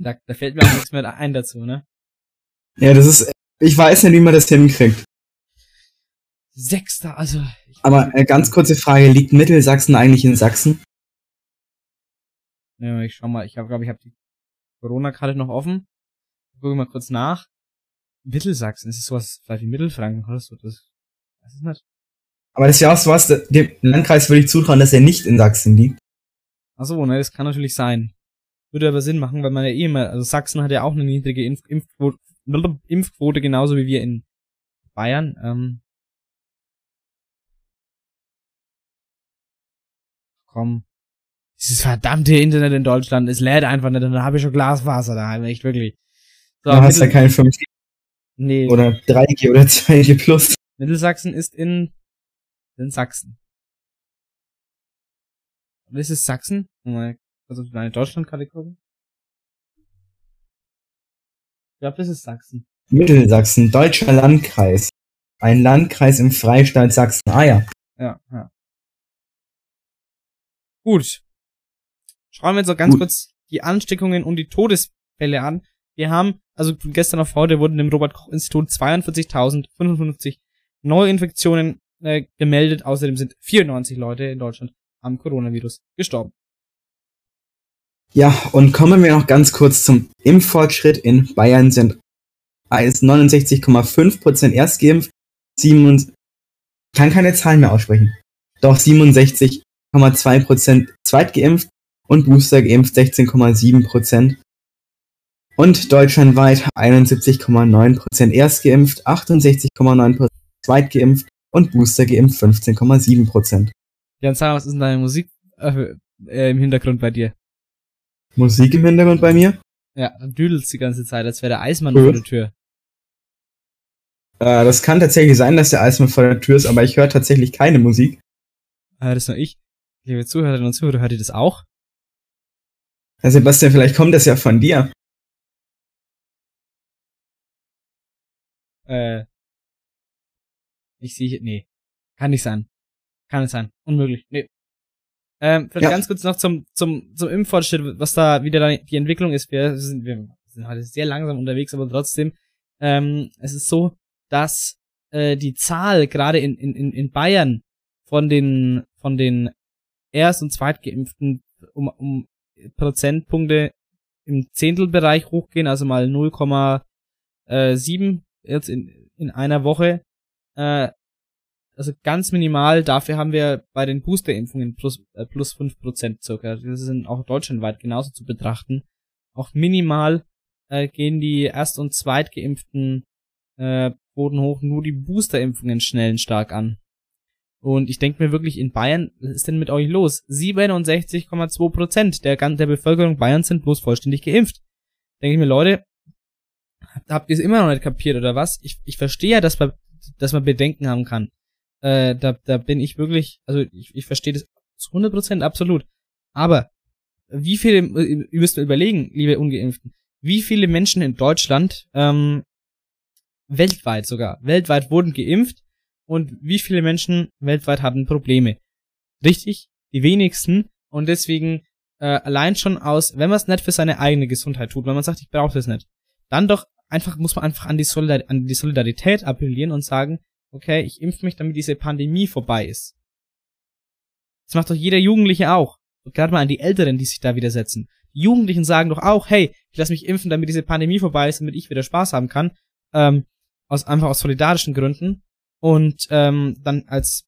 Da, da fällt mir auch nichts mehr ein dazu, ne? Ja, das ist, ich weiß nicht, wie man das hinkriegt. Sechster, also. Ich, Aber äh, ganz kurze Frage, liegt Mittelsachsen eigentlich in Sachsen? Ja, ich schau mal, ich glaube, ich habe die Corona-Karte noch offen. Gucke mal kurz nach. Mittelsachsen, ist es sowas vielleicht wie Mittelfranken oder so? Das weiß ich nicht. Aber das ist ja auch sowas, dem Landkreis würde ich zutrauen, dass er nicht in Sachsen liegt. Ach so, ne, das kann natürlich sein. Würde aber Sinn machen, weil man ja eh immer, also Sachsen hat ja auch eine niedrige Impf Impfquote, Impfquote genauso wie wir in Bayern. Ähm, komm. Dieses verdammte Internet in Deutschland, es lädt einfach nicht und dann habe ich schon Glasfaser daheim, echt wirklich. So, Du hast ja kein 5G nee, oder 3G oder 2G plus. Mittelsachsen ist in, in Sachsen. Und ist es Sachsen? Mal kurz auf meine Deutschlandkarte gucken. Ich glaube, das ist Sachsen. Mittelsachsen, deutscher Landkreis. Ein Landkreis im Freistaat Sachsen. Ah ja. Ja, ja. Gut. Schauen wir uns noch ganz Gut. kurz die Ansteckungen und die Todesfälle an. Wir haben, also von gestern auf heute wurden im Robert-Koch-Institut 42.055 Neuinfektionen äh, gemeldet. Außerdem sind 94 Leute in Deutschland am Coronavirus gestorben. Ja, und kommen wir noch ganz kurz zum Impffortschritt. In Bayern sind als 69,5% erst geimpft, 7, kann keine Zahlen mehr aussprechen. Doch 67,2% zweitgeimpft und Booster geimpft 16,7%. Und deutschlandweit 71,9% erst geimpft, 68,9% zweitgeimpft und Booster geimpft 15,7%. Jan, sag was ist denn deine Musik äh, im Hintergrund bei dir? Musik im Hintergrund bei mir. Ja, du düdelst die ganze Zeit, als wäre der Eismann Cool. vor der Tür. Äh, das kann tatsächlich sein, dass der Eismann vor der Tür ist, aber ich höre tatsächlich keine Musik. Ah, das nur ich. Liebe Zuhörerinnen und Zuhörer, hört ihr das auch? Herr Sebastian, vielleicht kommt das ja von dir. Äh, ich sehe hier, nee, kann nicht sein. Kann nicht sein. Unmöglich. Nee. Ähm, vielleicht Ja. ganz kurz noch zum, zum, zum Impffortschritt, was da wieder die Entwicklung ist. Wir sind, wir sind heute sehr langsam unterwegs, aber trotzdem, ähm, es ist so, dass äh, die Zahl gerade in, in, in in Bayern von den, von den Erst- und Zweitgeimpften um, um Prozentpunkte im Zehntelbereich hochgehen, also mal 0,7 jetzt in, in einer Woche. Äh, also ganz minimal, dafür haben wir bei den Boosterimpfungen plus, äh, plus 5% circa. Das sind auch deutschlandweit genauso zu betrachten. Auch minimal äh, gehen die Erst- und Zweitgeimpften äh, Quoten hoch, nur die Boosterimpfungen schnellen stark an. Und ich denke mir wirklich, in Bayern, was ist denn mit euch los? 67,2% der, der Bevölkerung Bayerns sind bloß vollständig geimpft. Denke ich mir, Leute, habt ihr es immer noch nicht kapiert oder was? Ich, ich verstehe ja, dass man, dass man Bedenken haben kann. Äh, da, da bin ich wirklich, also ich, ich verstehe das zu 100% absolut. Aber wie viele, ihr müsst überlegen, liebe Ungeimpften, wie viele Menschen in Deutschland, ähm, weltweit sogar, weltweit wurden geimpft und wie viele Menschen weltweit hatten Probleme? Richtig? Die wenigsten. Und deswegen äh, allein schon aus, wenn man es nicht für seine eigene Gesundheit tut, wenn man sagt, ich brauche das nicht, dann doch einfach muss man einfach an die, Solidar an die Solidarität appellieren und sagen, okay, ich impf mich, damit diese Pandemie vorbei ist. Das macht doch jeder Jugendliche auch. Und gerade mal an die Älteren, die sich da widersetzen. Die Jugendlichen sagen doch auch, hey, ich lass mich impfen, damit diese Pandemie vorbei ist, damit ich wieder Spaß haben kann. Ähm, aus einfach aus solidarischen Gründen. Und ähm, dann als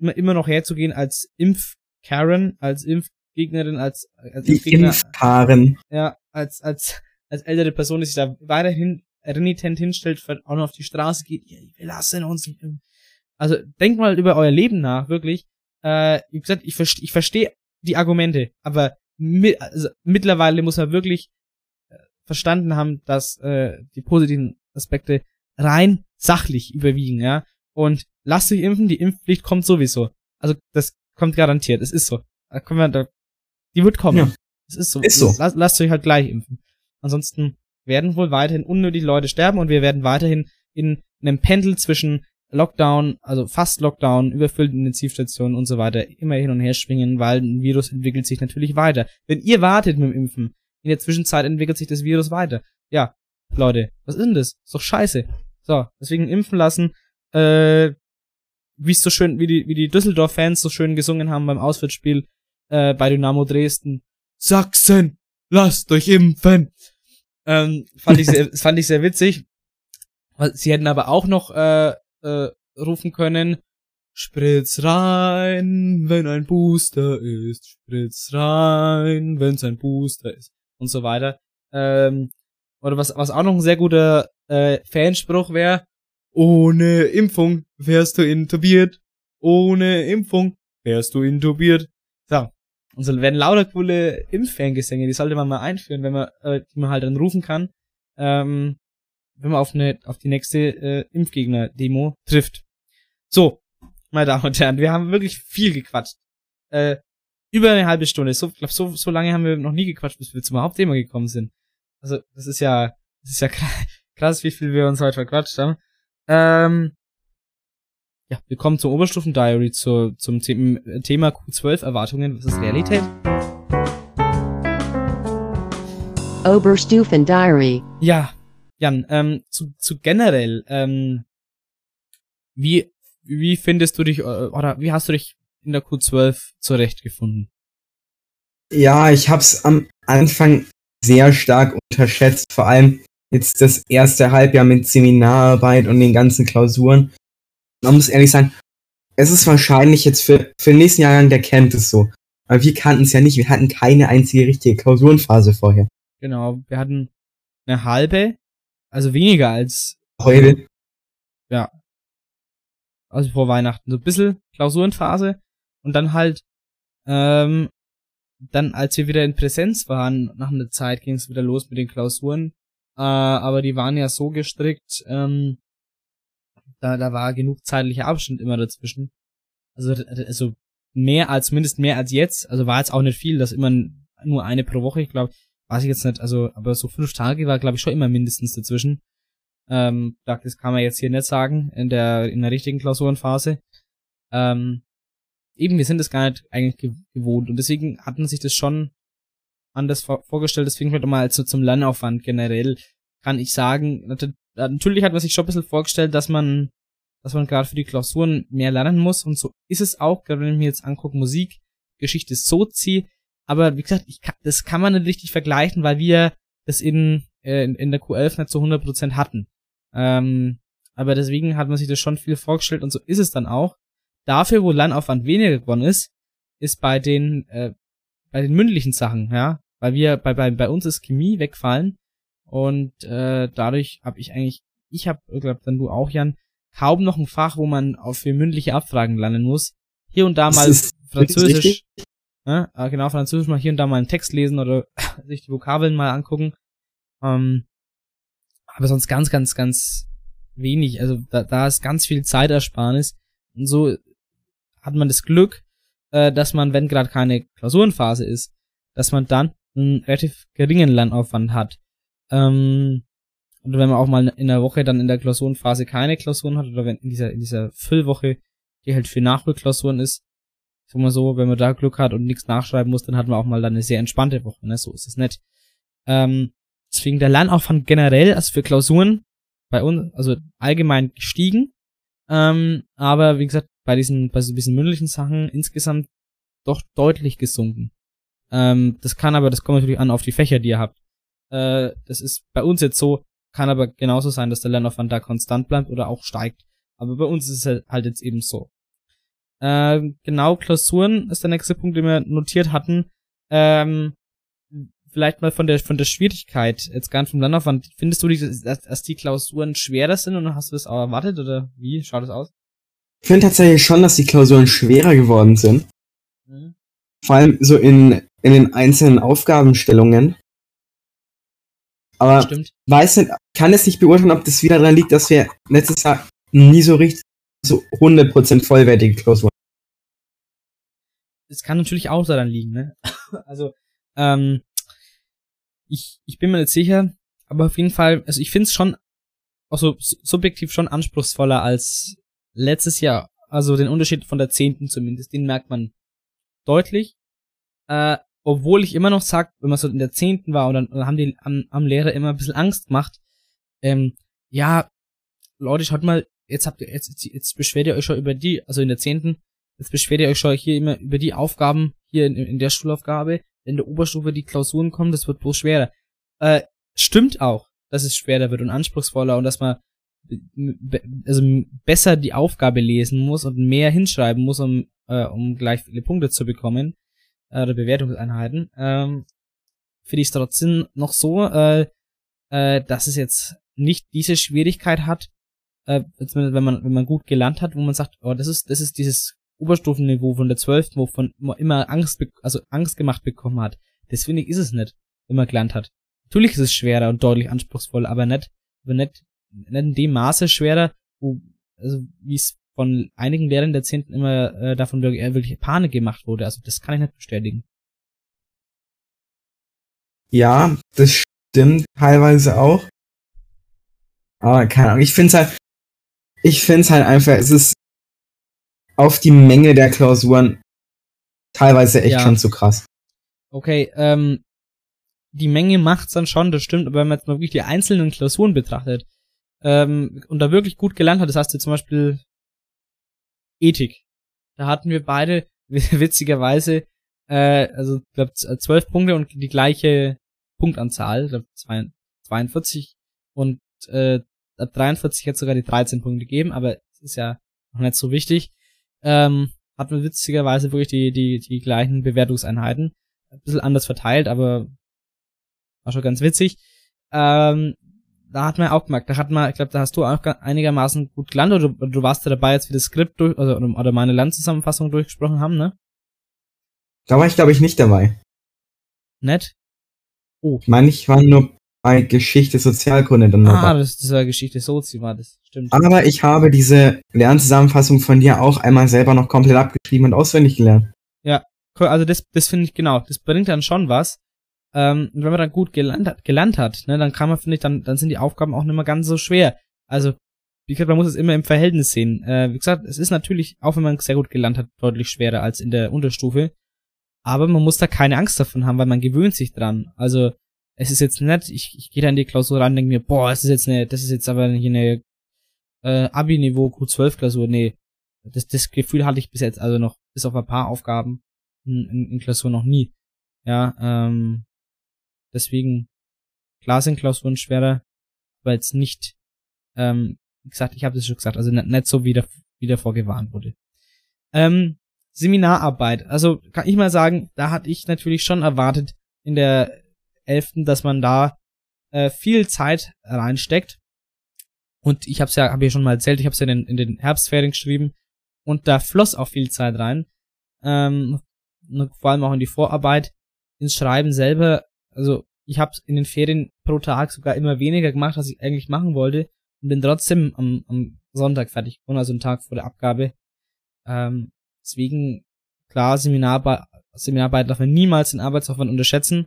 immer, immer noch herzugehen als Impf-Karen, als Impfgegnerin, als, als Die Impfgegner, Impfpaaren. ja, als, als, als ältere Person, die sich da weiterhin renitent hinstellt, auch noch auf die Straße geht, ja, wir lassen uns. Also denkt mal über euer Leben nach, wirklich. Äh, wie gesagt, ich, verste- ich verstehe die Argumente, aber mi also, mittlerweile muss man wirklich äh, verstanden haben, dass äh, die positiven Aspekte rein sachlich überwiegen, ja. Und lasst euch impfen, die Impfpflicht kommt sowieso. Also das kommt garantiert, es ist so. Da können wir, da, die wird kommen. Ja. Es ist so. Ist so. Lasst, lasst euch halt gleich impfen. Ansonsten werden wohl weiterhin unnötig Leute sterben und wir werden weiterhin in einem Pendel zwischen Lockdown, also fast Lockdown, überfüllten Intensivstationen und so weiter immer hin und her schwingen, weil ein Virus entwickelt sich natürlich weiter. Wenn ihr wartet mit dem Impfen, in der Zwischenzeit entwickelt sich das Virus weiter. Ja, Leute, was ist denn das? Ist doch scheiße. So, deswegen impfen lassen, äh, wie es so schön, wie die, wie die Düsseldorf-Fans so schön gesungen haben beim Auswärtsspiel äh, bei Dynamo Dresden. Sachsen, lasst euch impfen. Ähm, fand ich sehr, fand ich sehr witzig. Sie hätten aber auch noch äh, äh, rufen können, Spritz rein, wenn ein Booster ist, Spritz rein, wenn's ein Booster ist und so weiter. Ähm, oder was, was auch noch ein sehr guter äh, Fanspruch wäre, ohne Impfung wärst du intubiert, ohne Impfung wärst du intubiert. Und so werden lauter coole Impffangesänge, die sollte man mal einführen, wenn man, äh, die man halt dann rufen kann, ähm, wenn man auf eine, auf die nächste äh, Impfgegner-Demo trifft. So, meine Damen und Herren, wir haben wirklich viel gequatscht. Äh, über eine halbe Stunde. So, glaub, so, so lange haben wir noch nie gequatscht, bis wir zum Hauptthema gekommen sind. Also, das ist ja, das ist ja krass wie viel wir uns heute verquatscht haben. Ähm, ja, willkommen zum Oberstufen-Diary, zur, zum The Thema Q12 Erwartungen Was ist Realität. Oberstufen-Diary. Ja, Jan, ähm, zu, zu generell, ähm, wie, wie findest du dich, äh, oder wie hast du dich in der Q12 zurechtgefunden? Ja, ich hab's am Anfang sehr stark unterschätzt, vor allem jetzt das erste Halbjahr mit Seminararbeit und den ganzen Klausuren. Man muss ehrlich sagen, es ist wahrscheinlich jetzt für, für den nächsten Jahrgang, der kennt es so. Aber wir kannten es ja nicht, wir hatten keine einzige richtige Klausurenphase vorher. Genau, wir hatten eine halbe, also weniger als Heute. Ja. Also vor Weihnachten. So ein bisschen Klausurenphase und dann halt, ähm, dann als wir wieder in Präsenz waren, nach einer Zeit ging es wieder los mit den Klausuren. Äh, aber die waren ja so gestrickt, ähm, da, da war genug zeitlicher Abstand immer dazwischen. Also, also mehr als, mindestens mehr als jetzt. Also war jetzt auch nicht viel, das immer nur eine pro Woche, ich glaube, weiß ich jetzt nicht, also, aber so fünf Tage war, glaube ich, schon immer mindestens dazwischen. Ähm, das kann man jetzt hier nicht sagen, in der, in der richtigen Klausurenphase. Ähm, eben, wir sind es gar nicht eigentlich gewohnt und deswegen hat man sich das schon anders vor vorgestellt, deswegen vielleicht mal also zum Lernaufwand generell kann ich sagen, natürlich hat man sich schon ein bisschen vorgestellt, dass man, dass man gerade für die Klausuren mehr lernen muss und so ist es auch, gerade wenn ich mir jetzt angucke, Musik, Geschichte, Sozi, aber wie gesagt, ich kann, das kann man nicht richtig vergleichen, weil wir das in, äh, in, in der Q11 nicht zu 100% hatten. Ähm, aber deswegen hat man sich das schon viel vorgestellt und so ist es dann auch. Dafür, wo Lernaufwand weniger geworden ist, ist bei den, äh, bei den mündlichen Sachen, ja. Weil wir, bei, bei, bei uns ist Chemie wegfallen und äh, dadurch habe ich eigentlich, ich habe, ich glaube dann du auch, Jan, kaum noch ein Fach, wo man auf für mündliche Abfragen lernen muss. Hier und da mal Französisch, ja, äh, genau, Französisch mal hier und da mal einen Text lesen oder sich die Vokabeln mal angucken. Ähm, aber sonst ganz, ganz, ganz wenig. Also da, da ist ganz viel Zeitersparnis. Und so hat man das Glück, äh, dass man, wenn gerade keine Klausurenphase ist, dass man dann einen relativ geringen Lernaufwand hat. Ähm, und wenn man auch mal in der Woche dann in der Klausurenphase keine Klausuren hat, oder wenn in dieser, in dieser Füllwoche, die halt für Nachholklausuren ist, sag mal so, wenn man da Glück hat und nichts nachschreiben muss, dann hat man auch mal dann eine sehr entspannte Woche, ne? So ist es nicht. Ähm, deswegen der Lernaufwand generell, also für Klausuren, bei uns, also allgemein gestiegen. Ähm, aber wie gesagt, bei diesen, bei so diesen mündlichen Sachen insgesamt doch deutlich gesunken. Ähm, das kann aber, das kommt natürlich an auf die Fächer, die ihr habt. Äh, das ist bei uns jetzt so, kann aber genauso sein, dass der Lernaufwand da konstant bleibt oder auch steigt. Aber bei uns ist es halt jetzt eben so. Ähm, genau, Klausuren ist der nächste Punkt, den wir notiert hatten. Ähm, vielleicht mal von der von der Schwierigkeit, jetzt gar nicht vom Lernaufwand. Findest du, dass, dass die Klausuren schwerer sind und hast du das auch erwartet oder wie schaut das aus? Ich finde tatsächlich schon, dass die Klausuren schwerer geworden sind. Mhm. Vor allem so in, in den einzelnen Aufgabenstellungen. Aber Stimmt. weiß nicht, kann es nicht beurteilen, ob das wieder daran liegt, dass wir letztes Jahr nie so richtig so 100% vollwertige Klausuren. Es kann natürlich auch daran liegen, ne? also, ähm, ich, ich bin mir nicht sicher, aber auf jeden Fall, also ich finde es schon, also subjektiv schon anspruchsvoller als letztes Jahr. Also den Unterschied von der zehnten zumindest, den merkt man deutlich. Äh, obwohl ich immer noch sag, wenn man so in der zehnten war und dann, dann haben die am, am Lehrer immer ein bisschen Angst gemacht. Ähm, ja, Leute, schaut mal, jetzt habt ihr, jetzt, jetzt beschwert ihr euch schon über die, also in der zehnten, jetzt beschwert ihr euch schon hier immer über die Aufgaben hier in, in der Schulaufgabe in der Oberstufe die Klausuren kommen, das wird bloß schwerer. Äh, stimmt auch, dass es schwerer wird und anspruchsvoller und dass man also besser die Aufgabe lesen muss und mehr hinschreiben muss, um, äh, um gleich viele Punkte zu bekommen äh, oder Bewertungseinheiten. Ähm, Finde ich es trotzdem noch so, äh, äh, dass es jetzt nicht diese Schwierigkeit hat, äh, wenn man wenn man gut gelernt hat, wo man sagt, oh, das ist das ist dieses Oberstufenniveau von der 12., wovon man immer Angst, also Angst gemacht bekommen hat. Das finde ich ist es nicht, wenn man gelernt hat. Natürlich ist es schwerer und deutlich anspruchsvoller, aber nicht, aber nicht, nicht in dem Maße schwerer, wo, also wie es von einigen Lehrern der Zehnten immer äh, davon wirklich, äh, wirklich Panik gemacht wurde. Also das kann ich nicht bestätigen. Ja, das stimmt teilweise auch. Aber keine Ahnung, ich finde es halt, ich finde es halt einfach, es ist auf die Menge der Klausuren teilweise echt Ja. schon zu krass. Okay, ähm, die Menge macht's dann schon, das stimmt, aber wenn man jetzt mal wirklich die einzelnen Klausuren betrachtet ähm, und da wirklich gut gelernt hat, das heißt jetzt zum Beispiel Ethik, da hatten wir beide witzigerweise äh, also ich glaube zwölf Punkte und die gleiche Punktanzahl, ich glaube 42 und äh, ab 43 hätte sogar die 13 Punkte gegeben, aber es ist ja noch nicht so wichtig. Ähm, hatten wir witzigerweise wirklich die, die, die gleichen Bewertungseinheiten. Ein bisschen anders verteilt, aber war schon ganz witzig. Ähm, da hat man auch gemerkt, da hat man, ich glaube, da hast du auch einigermaßen gut gelandet, oder du, du warst ja dabei, als wir das Skript durch, also, oder, meine Landzusammenfassung durchgesprochen haben, ne? Da war ich, glaube ich, nicht dabei. Nett? Ich meine, ich war nur bei Geschichte, Sozialkunde dann Ah, dabei. das, das war Geschichte Sozi, war das, stimmt. Aber ich habe diese Lernzusammenfassung von dir auch einmal selber noch komplett abgeschrieben und auswendig gelernt. Cool, Also das, das finde ich genau, das bringt dann schon was. Ähm, wenn man dann gut gelernt hat, gelernt hat, ne, dann kann man, finde ich, dann, dann sind die Aufgaben auch nicht mehr ganz so schwer. Also, wie gesagt, man muss es immer im Verhältnis sehen. Äh, wie gesagt, es ist natürlich, auch wenn man sehr gut gelernt hat, deutlich schwerer als in der Unterstufe. Aber man muss da keine Angst davon haben, weil man gewöhnt sich dran. Also, es ist jetzt nett, ich, ich gehe da in die Klausur ran und denke mir, boah, es ist jetzt eine, das ist jetzt aber hier eine äh, Abi-Niveau Q12-Klausur. Nee, das, das Gefühl hatte ich bis jetzt also noch, bis auf ein paar Aufgaben in, in, in Klausur noch nie. Ja, ähm, deswegen, klar sind Klausuren schwerer, aber jetzt nicht, ähm, wie gesagt, ich habe das schon gesagt, also nicht, nicht so wie, da, wie davor gewarnt wurde. Ähm, Seminararbeit, also kann ich mal sagen, da hatte ich natürlich schon erwartet in der elften, dass man da äh, viel Zeit reinsteckt. Und ich habe es ja, habe ich schon mal erzählt, ich habe es ja in, den- in den Herbstferien geschrieben und da floss auch viel Zeit rein. Ähm, vor allem auch in die Vorarbeit, ins Schreiben selber. Also ich habe in den Ferien pro Tag sogar immer weniger gemacht, als ich eigentlich machen wollte und bin trotzdem am, am Sonntag fertig geworden, also einen Tag vor der Abgabe. Ähm, deswegen, klar, Seminararbeit, Seminararbeit darf man niemals den Arbeitsaufwand unterschätzen.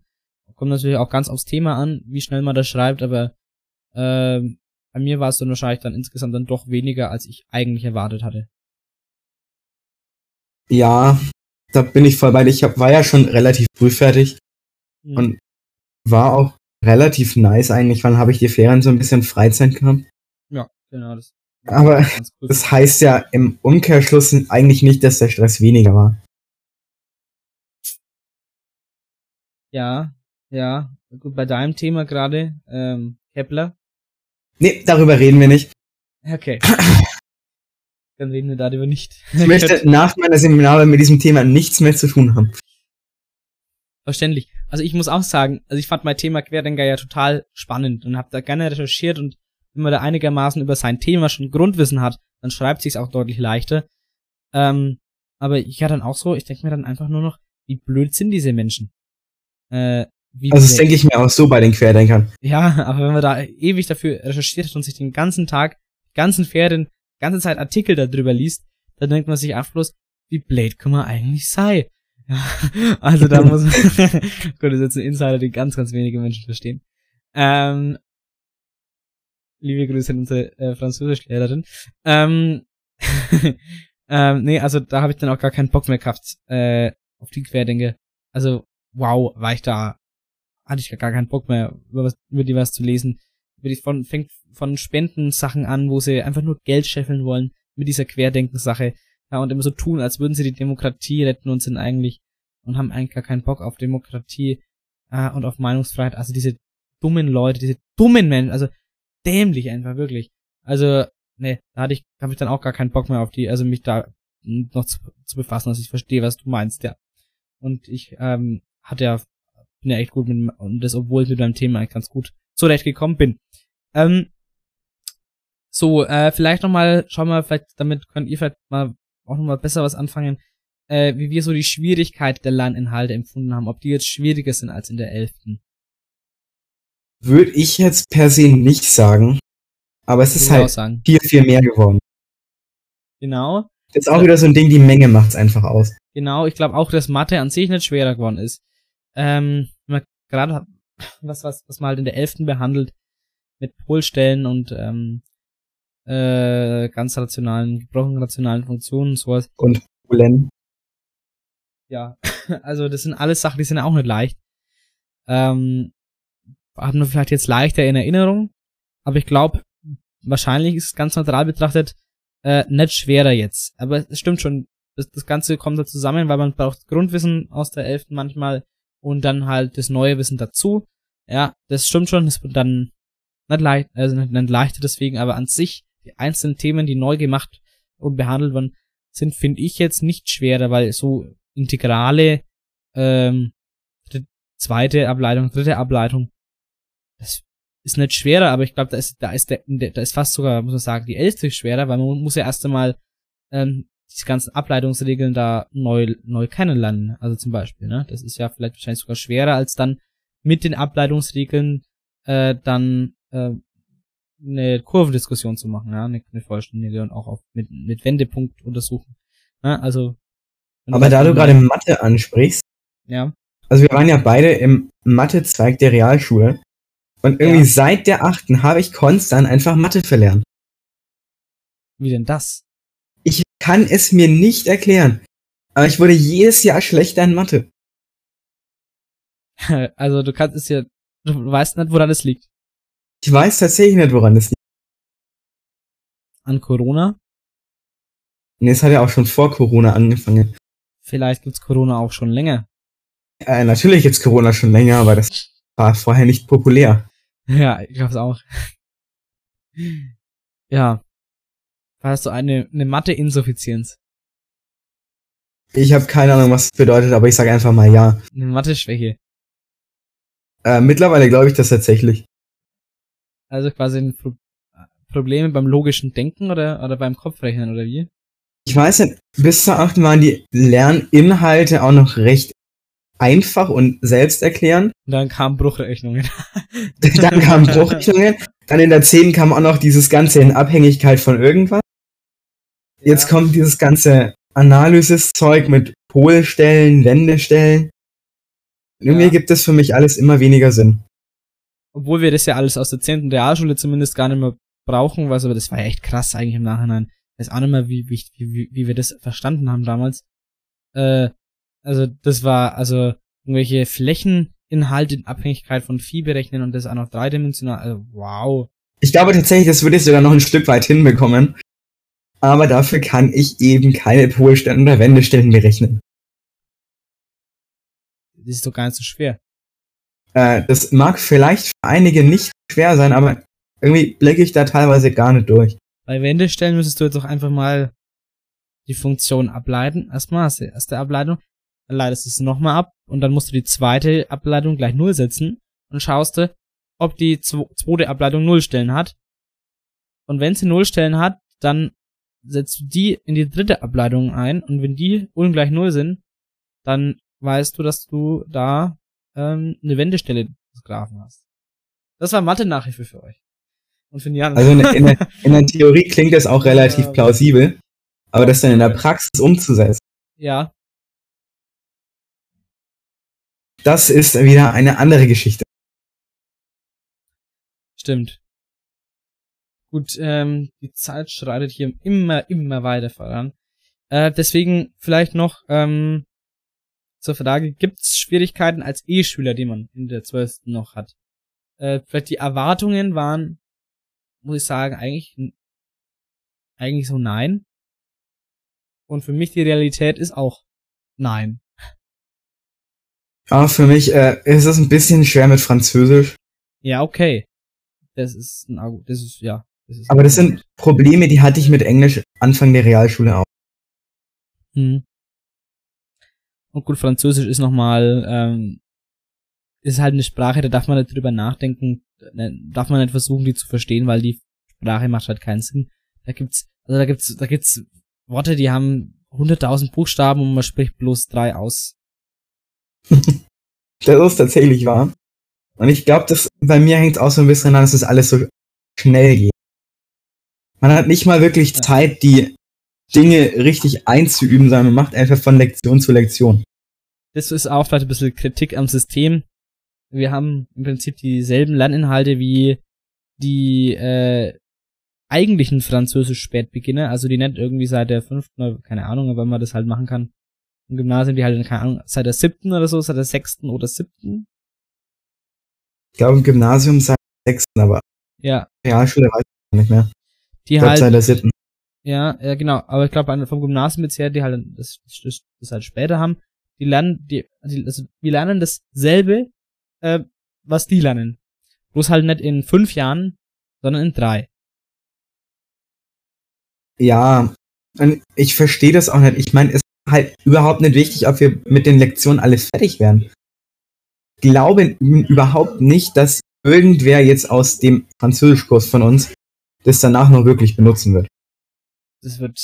Kommt natürlich auch ganz aufs Thema an, wie schnell man das schreibt, aber ähm, bei mir war es dann wahrscheinlich dann insgesamt dann doch weniger, als ich eigentlich erwartet hatte. Ja, da bin ich voll bei dir. Ich hab, war ja schon relativ früh fertig Mhm. und war auch relativ nice eigentlich. Wann habe ich die Ferien so ein bisschen Freizeit gehabt? ja, genau, das Aber das heißt ja im Umkehrschluss eigentlich nicht, dass der Stress weniger war. Ja, ja. Gut, bei deinem Thema gerade, ähm, Kepler. Nee, darüber reden wir nicht. Okay. Dann reden wir darüber nicht. Ich möchte nach meiner Seminare mit diesem Thema nichts mehr zu tun haben. Verständlich. Also ich muss auch sagen, also ich fand mein Thema Querdenker ja total spannend und habe da gerne recherchiert und wenn man da einigermaßen über sein Thema schon Grundwissen hat, dann schreibt sich's auch deutlich leichter. Ähm, aber ich hatte dann auch so, ich denke mir dann einfach nur noch, wie blöd sind diese Menschen? Äh, wie Also das denke ich mir auch so bei den Querdenkern. Ja, aber wenn man da ewig dafür recherchiert hat und sich den ganzen Tag, die ganzen Ferien, die ganze Zeit Artikel darüber liest, dann denkt man sich einfach bloß, wie blöd kann man eigentlich sein? Ja, also da muss man, gut, das ist jetzt ein Insider, den ganz, ganz wenige Menschen verstehen. Ähm, liebe Grüße an unsere äh, Französischlehrerin. Ähm, ähm, nee, also da habe ich dann auch gar keinen Bock mehr gehabt äh, auf die Querdenker. Also, wow, war ich da hatte ich gar keinen Bock mehr, über, was, über die was zu lesen. Über die von, fängt von Spendensachen an, wo sie einfach nur Geld scheffeln wollen mit dieser Querdenken-Sache. Ja, und immer so tun, als würden sie die Demokratie retten und sind eigentlich und haben eigentlich gar keinen Bock auf Demokratie äh, und auf Meinungsfreiheit. Also diese dummen Leute, diese dummen Menschen, also dämlich einfach, wirklich. Also, ne, da hatte ich, habe ich dann auch gar keinen Bock mehr auf die, also mich da noch zu, zu befassen, dass ich verstehe, was du meinst, ja. Und ich ähm, hatte ja bin ja echt gut mit und das, obwohl ich mit meinem Thema eigentlich ganz gut zurechtgekommen bin. Ähm, so, äh, vielleicht nochmal, schauen wir, vielleicht, damit könnt ihr vielleicht mal auch nochmal besser was anfangen, äh, wie wir so die Schwierigkeit der Lerninhalte empfunden haben, ob die jetzt schwieriger sind als in der elften. Würde ich jetzt per se nicht sagen. Aber es ist halt sagen. viel, viel mehr geworden. Genau, Das ist auch wieder so ein Ding, die Menge macht's einfach aus. genau, ich glaube auch, dass Mathe an sich nicht schwerer geworden ist. Ähm, wenn man gerade was, was, was man halt in der elften behandelt, mit Polstellen und ähm, äh, ganz rationalen, gebrochenen rationalen Funktionen und sowas. Und Ulen. Ja, also das sind alles Sachen, die sind auch nicht leicht. Ähm, haben wir vielleicht jetzt leichter in Erinnerung, aber ich glaube, wahrscheinlich ist es ganz neutral betrachtet äh, nicht schwerer jetzt. Aber es stimmt schon, das, das Ganze kommt da zusammen, weil man braucht Grundwissen aus der Elften manchmal und dann halt das neue Wissen dazu. Ja, das stimmt schon, das wird dann nicht leicht, also nicht, nicht leichter deswegen, aber an sich, die einzelnen Themen, die neu gemacht und behandelt werden, sind, finde ich jetzt nicht schwerer, weil so integrale ähm, zweite Ableitung, dritte Ableitung, das ist nicht schwerer, aber ich glaube, da ist, da ist da ist fast sogar, muss man sagen, die elfte schwerer, weil man muss ja erst einmal ähm, diese ganzen Ableitungsregeln da neu, neu kennenlernen. Also zum Beispiel, ne? Das ist ja vielleicht wahrscheinlich sogar schwerer, als dann mit den Ableitungsregeln äh, dann äh, eine Kurvendiskussion zu machen, ja, eine, eine vollständige und auch auf, mit, mit Wendepunkt untersuchen. Ja, also. Aber da du gerade Mathe ansprichst, ja. Also wir waren ja beide im Mathe-Zweig der Realschule. Und irgendwie Ja. seit der achten habe ich konstant einfach Mathe verlernt. Wie denn das? Ich kann es mir nicht erklären. Aber ich wurde jedes Jahr schlechter in Mathe. also du kannst es ja, du weißt nicht, woran es liegt. Ich weiß tatsächlich nicht, woran das liegt. An Corona? Nee, es hat ja auch schon vor Corona angefangen. Vielleicht gibt's Corona auch schon länger. Äh, natürlich gibt's Corona schon länger, aber das war vorher nicht populär. Ja, ich glaub's auch. ja. War das so eine, eine Mathe-Insuffizienz? Ich habe keine Ahnung, was das bedeutet, aber ich sage einfach mal ja. Eine Mathe-Schwäche. Äh, mittlerweile glaube ich das tatsächlich. Also quasi ein Pro Probleme beim logischen Denken oder, oder beim Kopfrechnen oder wie? Ich weiß nicht, bis zur achten waren die Lerninhalte auch noch recht einfach und selbsterklärend. Dann kamen Bruchrechnungen. Dann kamen Bruchrechnungen. Dann in der 10 kam auch noch dieses Ganze in Abhängigkeit von irgendwas. Jetzt Ja. kommt dieses ganze Analysis-Zeug mit Polstellen, Wendestellen. Irgendwie Ja. gibt es für mich alles immer weniger Sinn. Obwohl wir das ja alles aus der 10. Realschule zumindest gar nicht mehr brauchen, was aber das war ja echt krass eigentlich im Nachhinein. Ich weiß auch nicht mehr, wie, wie, wie, wie wir das verstanden haben damals. Äh, also das war also irgendwelche Flächeninhalte in Abhängigkeit von Vieh berechnen und das auch noch dreidimensional. Also, wow. Ich glaube tatsächlich, das würde ich sogar noch ein Stück weit hinbekommen. Aber dafür kann ich eben keine Polstellen oder Wendestellen berechnen. Das ist doch gar nicht so schwer. Äh, das mag vielleicht für einige nicht schwer sein, aber irgendwie blicke ich da teilweise gar nicht durch. Bei Wendestellen müsstest du jetzt doch einfach mal die Funktion ableiten. Erstmal hast du die erste Ableitung, dann leitest du es nochmal ab und dann musst du die zweite Ableitung gleich Null setzen und schaust du, ob die zweite Ableitung Nullstellen hat. Und wenn sie Nullstellen hat, dann setzt du die in die dritte Ableitung ein und wenn die ungleich Null sind, dann weißt du, dass du da ähm, eine Wendestelle des Graphen hast. Das war Mathe-Nachhilfe für euch. Und für Jan. Also in, in, der, in der Theorie klingt das auch relativ Ja. plausibel, aber das dann in der Praxis umzusetzen, ja, das ist wieder eine andere Geschichte. Stimmt. Gut, ähm, die Zeit schreitet hier immer, immer weiter voran. Äh, deswegen vielleicht noch ähm, zur Frage, gibt es Schwierigkeiten als E-Schüler, die man in der 12. noch hat? Äh, vielleicht die Erwartungen waren, muss ich sagen, eigentlich, eigentlich so nein. Und für mich die Realität ist auch nein. Aber für mich äh, ist es ein bisschen schwer mit Französisch, Ja, okay. Das ist ein Argument, das ist, ja. Das ist aber das sind. Probleme, die hatte ich mit Englisch Anfang der Realschule auch. Hm. Und gut, Französisch ist nochmal, ähm, ist halt eine Sprache, da darf man nicht drüber nachdenken, ne, darf man nicht versuchen, die zu verstehen, weil die Sprache macht halt keinen Sinn. Da gibt's, also da gibt's, da gibt's Worte, die haben 100.000 Buchstaben und man spricht bloß drei aus. Das ist tatsächlich wahr. Und ich glaube, das bei mir hängt auch so ein bisschen an, dass es alles so schnell geht. Man hat nicht mal wirklich Ja. Zeit, die Dinge richtig einzuüben, sondern man macht einfach von Lektion zu Lektion. Das ist auch vielleicht ein bisschen Kritik am System. Wir haben im Prinzip dieselben Lerninhalte wie die, äh, eigentlichen Französisch Spätbeginner, also die nicht irgendwie seit der fünften, oder keine Ahnung, aber wenn man das halt machen kann. Im Gymnasium, die halt, keine Ahnung, seit der siebten oder so, seit der sechsten oder siebten. Ich glaube im Gymnasium seit der sechsten, aber Ja, Realschule weiß ich gar nicht mehr. Ich die glaube halt, seit der siebten. Ja, ja, genau, aber ich glaube, vom Gymnasium jetzt her, die halt das, das, das halt später haben, die lernen, die, die also wir lernen dasselbe, äh, was die lernen. Bloß halt nicht in fünf Jahren, sondern in drei. Ja, ich verstehe das auch nicht. Ich meine, es ist halt überhaupt nicht wichtig, ob wir mit den Lektionen alles fertig werden. Ich glaube überhaupt nicht, dass irgendwer jetzt aus dem Französischkurs von uns das danach noch wirklich benutzen wird. Das wird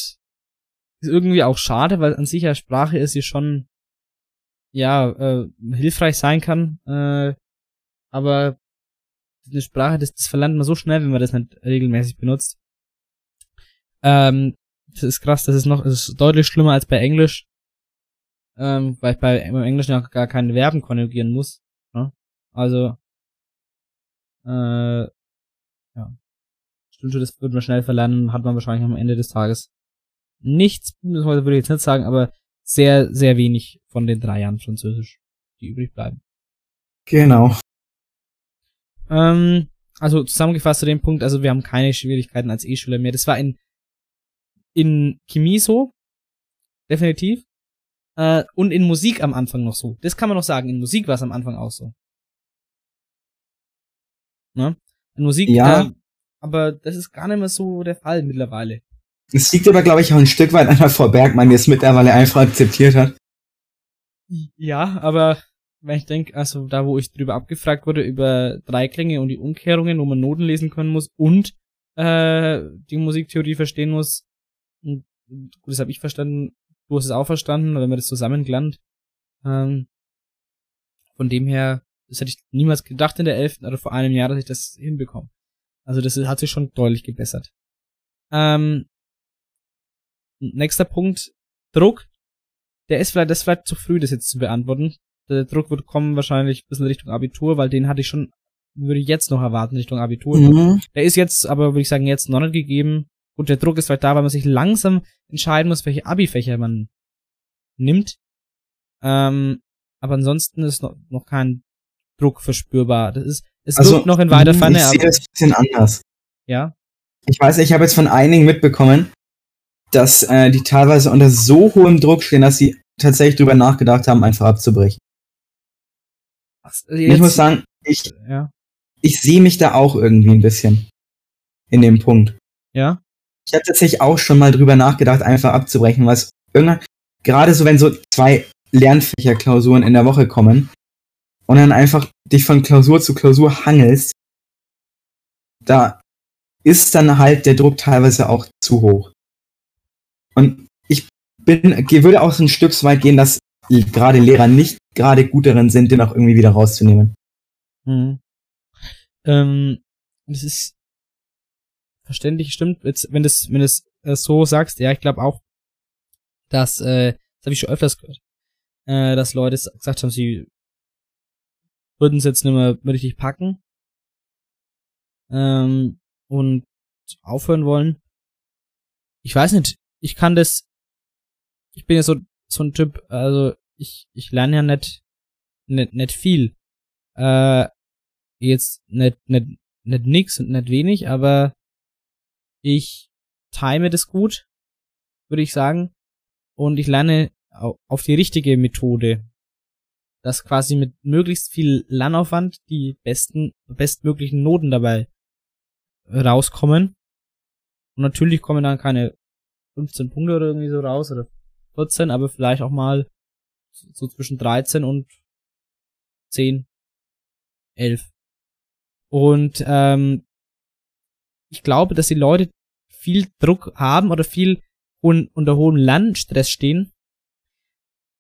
ist irgendwie auch schade, weil an sich ja Sprache ist sie schon ja äh, hilfreich sein kann, äh, aber eine Sprache, das, das verlernt man so schnell, wenn man das nicht regelmäßig benutzt. Ähm, das ist krass, das ist noch, das ist deutlich schlimmer als bei Englisch, ähm, weil ich bei im Englischen ja gar keine Verben konjugieren muss. Ne? Also, äh. Schon, das wird man schnell verlernen, hat man wahrscheinlich am Ende des Tages nichts, das würde ich jetzt nicht sagen, aber sehr, sehr wenig von den drei Jahren Französisch, die übrig bleiben. Genau. Ähm, also zusammengefasst zu dem Punkt, also wir haben keine Schwierigkeiten als E-Schüler mehr. Das war in, in Chemie so, definitiv. Äh, und in Musik am Anfang noch so. Das kann man noch sagen. In Musik war es am Anfang auch so. Ne? In Musik, Ja. äh, aber das ist gar nicht mehr so der Fall mittlerweile. Es liegt aber, glaube ich, auch ein Stück weit an der Frau Bergmann, die es mittlerweile einfach akzeptiert hat. Ja, aber wenn ich denke, also da, wo ich drüber abgefragt wurde, über Dreiklänge und die Umkehrungen, wo man Noten lesen können muss und äh, die Musiktheorie verstehen muss, und gut, das habe ich verstanden, du hast es auch verstanden, wenn man das zusammengelernt. Ähm, von dem her, das hätte ich niemals gedacht in der 11. oder vor einem Jahr, dass ich das hinbekomme. Also das hat sich schon deutlich gebessert. Ähm, nächster Punkt, Druck. Der ist vielleicht, das ist vielleicht zu früh, das jetzt zu beantworten. Der Druck wird kommen wahrscheinlich ein bisschen Richtung Abitur, weil den hatte ich schon, würde ich jetzt noch erwarten, Richtung Abitur. Mhm. Der ist jetzt, aber würde ich sagen, jetzt noch nicht gegeben. Gut, der Druck ist vielleicht da, weil man sich langsam entscheiden muss, welche Abi-Fächer man nimmt. Ähm, aber ansonsten ist noch, noch kein Druck verspürbar. Das ist, es wird noch in weiter Ferne, Also, Ich sehe das ein bisschen anders. ja. Ich weiß, ich habe jetzt von einigen mitbekommen, dass äh, die teilweise unter so hohem Druck stehen, dass sie tatsächlich drüber nachgedacht haben, einfach abzubrechen. Ach, ich muss sagen, ich, ja. ich sehe mich da auch irgendwie ein bisschen in dem Punkt. Ja. Ich habe tatsächlich auch schon mal drüber nachgedacht, einfach abzubrechen, was irgendwann, gerade so, wenn so zwei Lernfächerklausuren in der Woche kommen und dann einfach dich von Klausur zu Klausur hangelst, da ist dann halt der Druck teilweise auch zu hoch. Und ich bin, würde auch so ein Stück weit gehen, dass gerade Lehrer nicht gerade gut darin sind, den auch irgendwie wieder rauszunehmen. Mhm. Ähm, das ist verständlich, stimmt. Jetzt, wenn das, wenn das äh, so sagst, ja, ich glaube auch, dass, äh, das habe ich schon öfters gehört, äh, dass Leute gesagt haben, sie würden es jetzt nicht mehr richtig packen ähm, und aufhören wollen. Ich weiß nicht, ich kann das, ich bin ja so, so ein Typ, also ich, ich lerne ja nicht, nicht, nicht viel. Äh, jetzt nicht, nicht, nicht nix und nicht wenig, aber ich time das gut, würde ich sagen. Und ich lerne au- auf die richtige Methode. Dass quasi mit möglichst viel Lernaufwand die besten, bestmöglichen Noten dabei rauskommen. Und natürlich kommen dann keine 15 Punkte oder irgendwie so raus oder 14, aber vielleicht auch mal so zwischen 13 und 10, 11. Und ähm, ich glaube, dass die Leute viel Druck haben oder viel un unter hohem Lernstress stehen,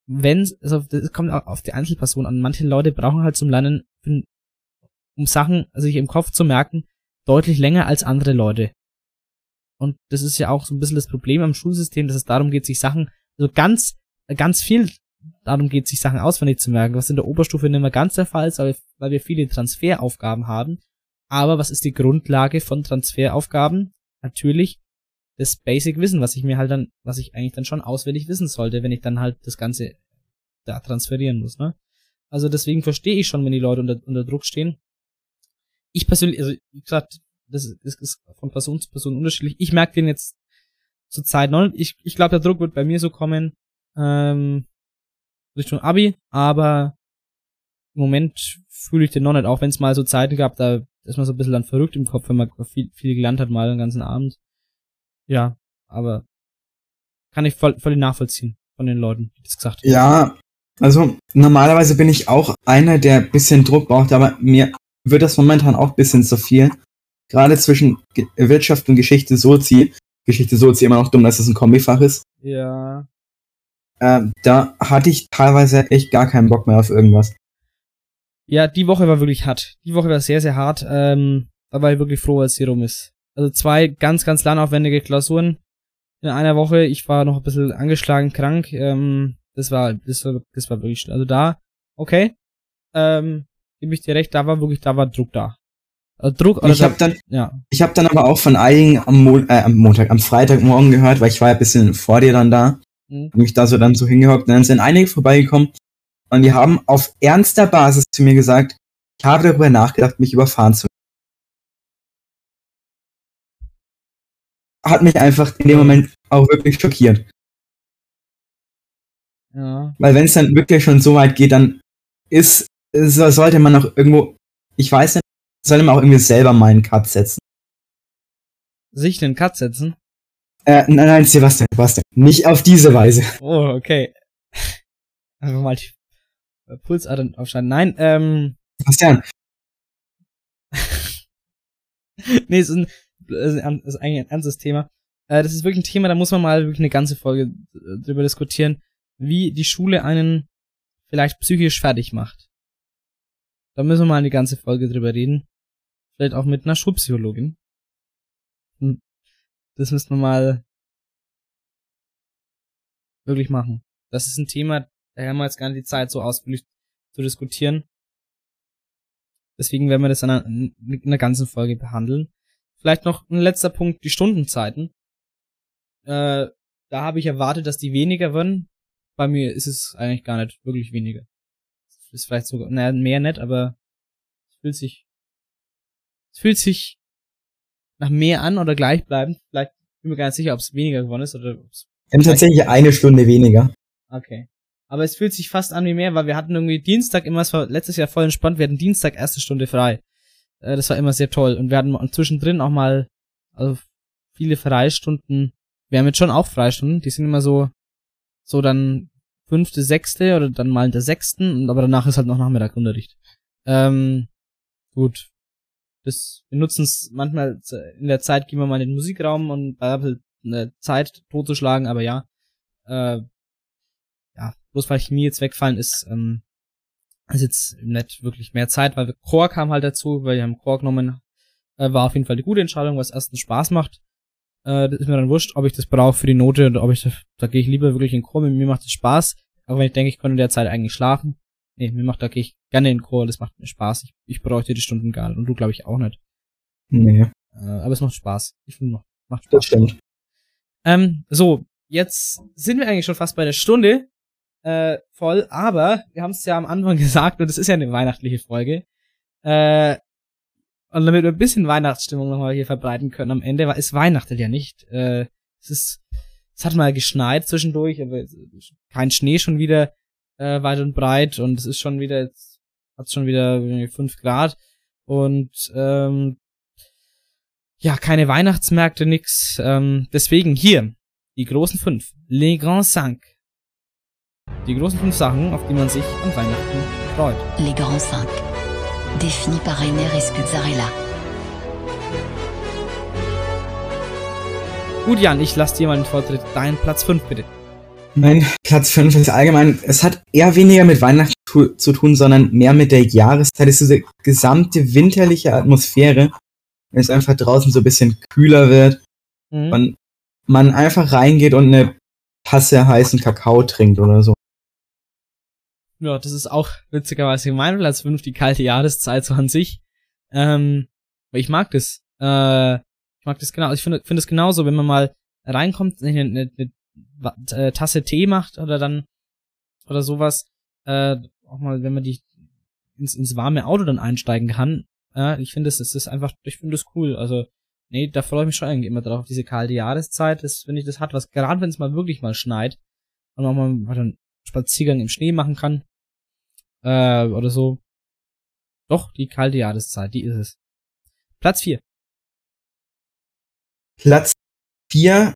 wenn also das kommt auch auf die Einzelperson an. Manche Leute brauchen halt zum Lernen, um Sachen sich im Kopf zu merken, deutlich länger als andere Leute. Und das ist ja auch so ein bisschen das Problem am Schulsystem, dass es darum geht, sich Sachen, also ganz, ganz viel darum geht, sich Sachen auswendig zu merken, was in der Oberstufe nicht mehr ganz der Fall ist, weil wir viele Transferaufgaben haben. Aber was ist die Grundlage von Transferaufgaben? natürlich das Basic Wissen, was ich mir halt dann, was ich eigentlich dann schon auswendig wissen sollte, wenn ich dann halt das Ganze da transferieren muss, ne? Also deswegen verstehe ich schon, wenn die Leute unter, unter Druck stehen. Ich persönlich, also wie gesagt, das ist, ist von Person zu Person unterschiedlich. Ich merke den jetzt zur Zeit noch nicht. Ich, ich glaube, der Druck wird bei mir so kommen, ähm, Richtung Abi, aber im Moment fühle ich den noch nicht, auch wenn es mal so Zeiten gab, da ist man so ein bisschen dann verrückt im Kopf, wenn man viel, viel gelernt hat mal den ganzen Abend. Ja, aber kann ich voll, voll nachvollziehen von den Leuten, die das gesagt haben. Ja, also normalerweise bin ich auch einer, der bisschen Druck braucht, aber mir wird das momentan auch bisschen zu viel. Gerade zwischen Wirtschaft und Geschichte Sozi. Geschichte Sozi immer noch dumm, dass es ein Kombifach ist. Ja. Äh, da hatte ich teilweise echt gar keinen Bock mehr auf irgendwas. Ja, die Woche war wirklich hart. Die Woche war sehr, sehr hart. Ähm, da war ich wirklich froh, als sie rum ist. Also zwei ganz, ganz lernaufwendige Klausuren in einer Woche. Ich war noch ein bisschen angeschlagen, krank. Ähm, das war, das war, das war wirklich, also da, okay. Ähm, gebe ich dir recht, da war wirklich, da war Druck da. Also Druck, also ich habe dann, ja. ich habe dann aber auch von einigen am, Mo äh, am Montag, am Freitagmorgen gehört, weil ich war ja ein bisschen vor dir dann da, mhm. mich da so dann so hingehockt, und dann sind einige vorbeigekommen und die haben auf ernster Basis zu mir gesagt, ich habe darüber nachgedacht, mich überfahren zu hat mich einfach in dem Moment auch wirklich schockiert. Ja. Weil wenn es dann wirklich schon so weit geht, dann ist, sollte man auch irgendwo, ich weiß nicht, sollte man auch irgendwie selber mal einen Cut setzen. Sich einen Cut setzen? Äh, nein, nein, Sebastian, Sebastian. Nicht auf diese Weise. Oh, okay. Einfach mal die Pulsadern aufschneiden. Nein, ähm. Sebastian. nee, ist, ein, ist eigentlich ein ernstes Thema. Äh, das ist wirklich ein Thema, da muss man mal wirklich eine ganze Folge äh, drüber diskutieren wie die Schule einen vielleicht psychisch fertig macht. Da müssen wir mal eine ganze Folge drüber reden. Vielleicht auch mit einer Schulpsychologin. Hm. Das müssen wir mal wirklich machen. Das ist ein Thema, da haben wir jetzt gar nicht die Zeit, so ausführlich zu diskutieren. Deswegen werden wir das in einer, ganzen Folge behandeln. Vielleicht noch ein letzter Punkt, die Stundenzeiten. Äh, da habe ich erwartet, dass die weniger werden bei mir ist es eigentlich gar nicht wirklich weniger. Ist vielleicht sogar, naja, mehr nett, aber es fühlt sich, es fühlt sich nach mehr an oder gleichbleibend. Vielleicht bin mir gar nicht sicher, ob es weniger geworden ist oder ob es. Wir haben tatsächlich eine Stunde weniger. Okay. Aber es fühlt sich fast an wie mehr, weil wir hatten irgendwie Dienstag immer, es war letztes Jahr voll entspannt, wir hatten Dienstag erste Stunde frei. Äh, das war immer sehr toll. Und wir hatten zwischendrin auch mal, also viele Freistunden. Wir haben jetzt schon auch Freistunden, die sind immer so so dann fünfte, sechste oder dann mal in der sechsten, aber danach ist halt noch Nachmittagunterricht. Ähm, gut. Das, wir nutzen es manchmal in der Zeit, gehen wir mal in den Musikraum und halt eine Zeit totzuschlagen, aber ja. Äh, ja, bloß weil Chemie jetzt wegfallen ist, ähm, ist jetzt nicht wirklich mehr Zeit, weil wir Chor kam halt dazu, weil wir haben Chor genommen, äh, war auf jeden Fall eine gute Entscheidung, was erstens Spaß macht äh, das ist mir dann wurscht, ob ich das brauche für die Note oder ob ich das, da gehe ich lieber wirklich in Chor, mir macht das Spaß. Aber wenn ich denke, ich könnte in der Zeit eigentlich schlafen, nee, mir macht, da gehe ich gerne in Chor, das macht mir Spaß. Ich, ich bräuchte die Stunden gar nicht. Und du, glaube ich, auch nicht. Nee. Äh, aber es macht Spaß. Ich finde, macht Spaß. Das stimmt. Ähm, so, jetzt sind wir eigentlich schon fast bei der Stunde äh, voll, aber wir haben es ja am Anfang gesagt und es ist ja eine weihnachtliche Folge. Äh, und damit wir ein bisschen Weihnachtsstimmung nochmal hier verbreiten können am Ende, war es Weihnachten ja nicht. Äh, es ist, es hat mal geschneit zwischendurch, aber kein Schnee schon wieder äh, weit und breit und es ist schon wieder, hat schon wieder fünf Grad und ähm, ja, keine Weihnachtsmärkte, nix. Ähm, deswegen hier die großen fünf. Les Grands Cinq. Die großen fünf Sachen, auf die man sich an Weihnachten freut. Les Grands Cinq défini par Rainer Escuzzarella. Gut, Jan, ich lasse dir mal den Vortritt. Dein Platz 5, bitte. Mein Platz 5 ist allgemein, es hat eher weniger mit Weihnachten zu tun, sondern mehr mit der Jahreszeit. Es ist diese gesamte winterliche Atmosphäre, wenn es einfach draußen so ein bisschen kühler wird mhm. und man einfach reingeht und eine Tasse heißen Kakao trinkt oder so. Ja, das ist auch witzigerweise mein Platz 5, die kalte Jahreszeit so an sich. Ähm, ich mag das. Äh, Ich mag das genau. Ich finde finde es genauso, wenn man mal reinkommt, eine, eine, eine äh, Tasse Tee macht oder dann oder sowas, äh, auch mal, wenn man die ins, ins warme Auto dann einsteigen kann. Ja, ich finde, es ist einfach, ich finde das cool. Also, nee, da freue ich mich schon eigentlich immer drauf, diese kalte Jahreszeit. Das, wenn ich das hat, was gerade wenn es mal wirklich mal schneit und auch mal einen Spaziergang im Schnee machen kann. Äh, oder so. Doch, die kalte Jahreszeit, die ist es. Platz 4. Platz 4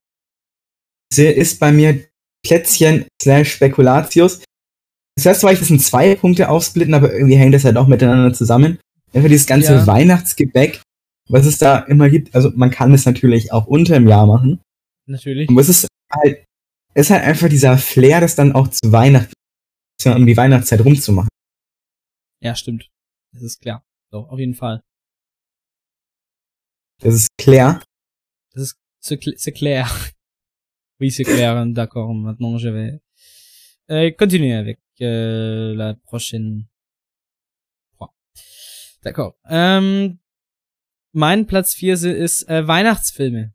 ist bei mir Plätzchen slash Spekulatius. Das heißt zwar, ich das in zwei Punkte aufsplitten, aber irgendwie hängt das halt auch miteinander zusammen. Einfach dieses ganze ja. Weihnachtsgebäck, was es da immer gibt. Also man kann es natürlich auch unter im Jahr machen. Natürlich. Aber es ist halt, es ist halt einfach dieser Flair, das dann auch zu Weihnachten, um die Weihnachtszeit rumzumachen. Ja, stimmt. Das ist klar. So, auf jeden Fall. Das ist klar. Das ist c'est clair. Oui, c'est clair, d'accord. Maintenant, je vais euh, continuer avec euh, la prochaine fois. D'accord. Ähm, mein Platz 4 ist äh, Weihnachtsfilme.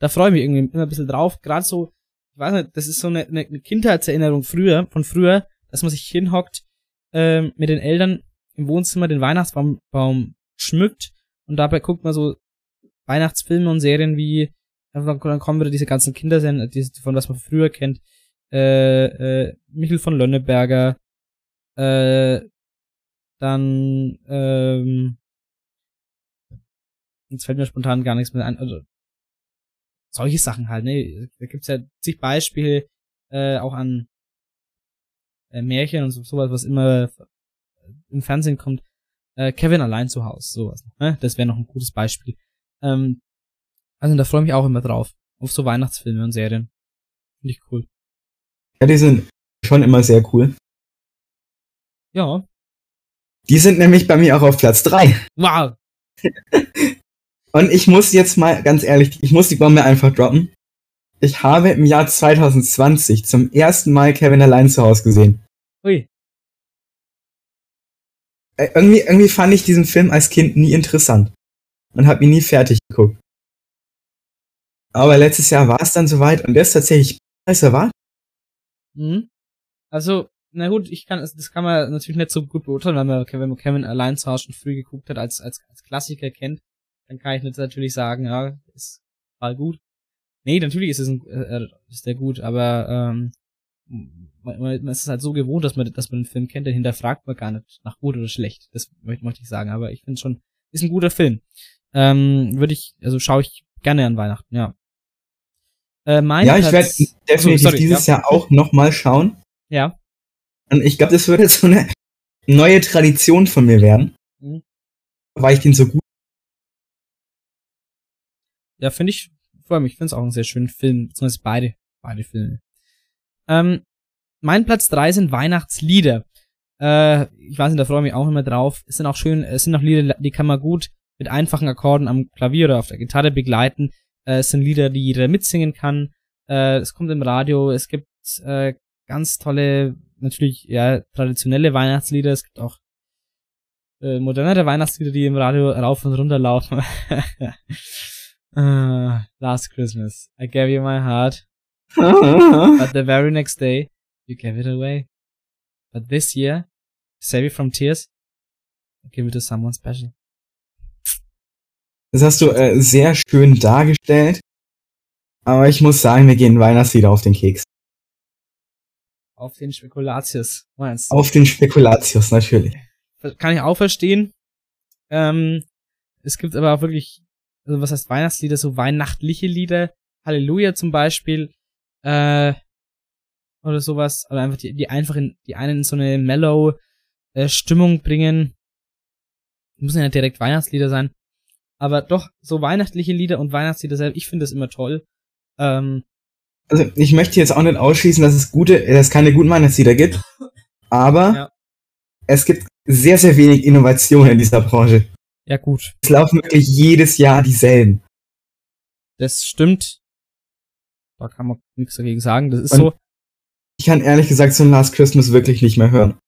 Da freue ich mich irgendwie immer ein bisschen drauf. Gerade so, ich weiß nicht, das ist so eine, eine Kindheitserinnerung früher, von früher, dass man sich hinhockt ähm, mit den Eltern im Wohnzimmer den Weihnachtsbaum Baum schmückt und dabei guckt man so Weihnachtsfilme und Serien wie dann kommen wieder diese ganzen Kindersender, die, von was man früher kennt. Äh, äh, Michel von Lönneberger, äh, dann, ähm, jetzt fällt mir spontan gar nichts mehr ein, also, solche Sachen halt, ne, da gibt's ja zig Beispiele, äh, auch an äh, Märchen und so, sowas, was immer im Fernsehen kommt, äh, Kevin allein zu Hause, sowas, ne, das wäre noch ein gutes Beispiel. Ähm, also da freue ich mich auch immer drauf. Auf so Weihnachtsfilme und Serien. Finde ich cool. Ja, die sind schon immer sehr cool. Ja. Die sind nämlich bei mir auch auf Platz 3. Wow. und ich muss jetzt mal, ganz ehrlich, ich muss die Bombe einfach droppen. Ich habe im Jahr 2020 zum ersten Mal Kevin allein zu Hause gesehen. Ui. Äh, irgendwie, irgendwie fand ich diesen Film als Kind nie interessant. Und habe ihn nie fertig geguckt. Aber letztes Jahr war es dann soweit und der ist tatsächlich besser war. Mhm. Also, na gut, ich kann, das kann man natürlich nicht so gut beurteilen, weil man, wenn man Kevin allein zu Hause schon früh geguckt hat, als, als, als Klassiker kennt, dann kann ich nicht natürlich sagen, ja, ist voll gut. Nee, natürlich ist es ein, äh, ist der gut, aber ähm, man, man ist es halt so gewohnt, dass man, dass man den Film kennt, dann hinterfragt man gar nicht nach gut oder schlecht. Das möchte, möchte ich sagen, aber ich finde schon, ist ein guter Film. Ähm, würde ich, also schaue ich gerne an Weihnachten, ja. Äh, mein ja, ich werde definitiv sorry, dieses ja. Jahr auch nochmal schauen. Ja. Und ich glaube, das wird jetzt so eine neue Tradition von mir werden. Mhm. Weil ich den so gut. Ja, finde ich, vor allem, ich finde es auch einen sehr schönen Film, beziehungsweise beide, beide Filme. Ähm, mein Platz drei sind Weihnachtslieder. Äh, ich weiß nicht, da freue ich mich auch immer drauf. Es sind auch schön, es sind auch Lieder, die kann man gut mit einfachen Akkorden am Klavier oder auf der Gitarre begleiten. Äh, es sind Lieder, die jeder mitsingen kann. Äh, es kommt im Radio. Es gibt äh, ganz tolle, natürlich ja traditionelle Weihnachtslieder. Es gibt auch äh, modernere Weihnachtslieder, die im Radio rauf und runter laufen. uh, last Christmas, I gave you my heart, but the very next day you gave it away. But this year, save it from tears, give it to someone special. Das hast du äh, sehr schön dargestellt. Aber ich muss sagen, wir gehen Weihnachtslieder auf den Keks. Auf den Spekulatius, meinst du? Auf den Spekulatius, natürlich. Kann ich auch verstehen. Ähm, es gibt aber auch wirklich, also was heißt Weihnachtslieder, so weihnachtliche Lieder. Halleluja zum Beispiel. Äh, oder sowas. Oder einfach die, die einfach in, die einen in so eine mellow äh, Stimmung bringen. Müssen ja nicht direkt Weihnachtslieder sein. Aber doch, so weihnachtliche Lieder und Weihnachtslieder selbst, ich finde das immer toll. Ähm, also ich möchte jetzt auch nicht ausschließen, dass es gute, dass es keine guten Weihnachtslieder gibt. Aber ja. es gibt sehr, sehr wenig Innovation in dieser Branche. Ja, gut. Es laufen wirklich jedes Jahr dieselben. Das stimmt. Da kann man nichts dagegen sagen. Das ist und so. Ich kann ehrlich gesagt so ein Last Christmas wirklich nicht mehr hören.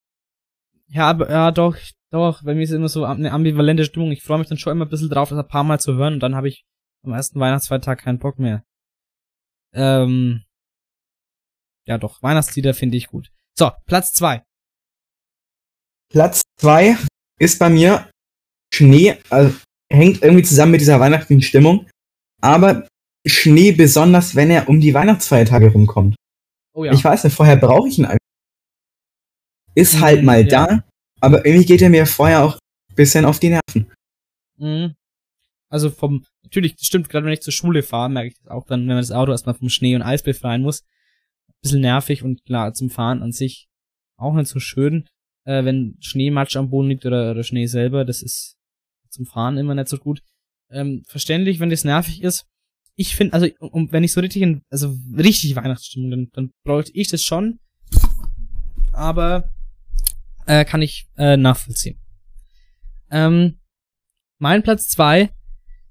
Ja, aber ja, doch, doch, bei mir ist immer so eine ambivalente Stimmung. Ich freue mich dann schon immer ein bisschen drauf, das ein paar Mal zu hören und dann habe ich am ersten Weihnachtsfeiertag keinen Bock mehr. Ähm, ja doch, Weihnachtslieder finde ich gut. So, Platz zwei. Platz zwei ist bei mir Schnee, also hängt irgendwie zusammen mit dieser weihnachtlichen Stimmung, aber Schnee besonders, wenn er um die Weihnachtsfeiertage rumkommt. Oh ja. Ich weiß nicht, vorher brauche ich ihn einfach. Ist Mhm, halt mal ja. da, aber irgendwie geht er mir vorher auch ein bisschen auf die Nerven. Mhm. Also vom, natürlich, das stimmt, gerade wenn ich zur Schule fahre, merke ich das auch dann, wenn man das Auto erstmal vom Schnee und Eis befreien muss. bisschen nervig und klar, zum Fahren an sich auch nicht so schön, äh, wenn Schneematsch am Boden liegt oder, oder Schnee selber, das ist zum Fahren immer nicht so gut. Ähm, verständlich, wenn das nervig ist. Ich finde, also, um, wenn ich so richtig in, also richtig Weihnachtsstimmung, dann, dann bräuchte ich das schon. Aber äh, kann ich äh, nachvollziehen. Ähm, mein Platz zwei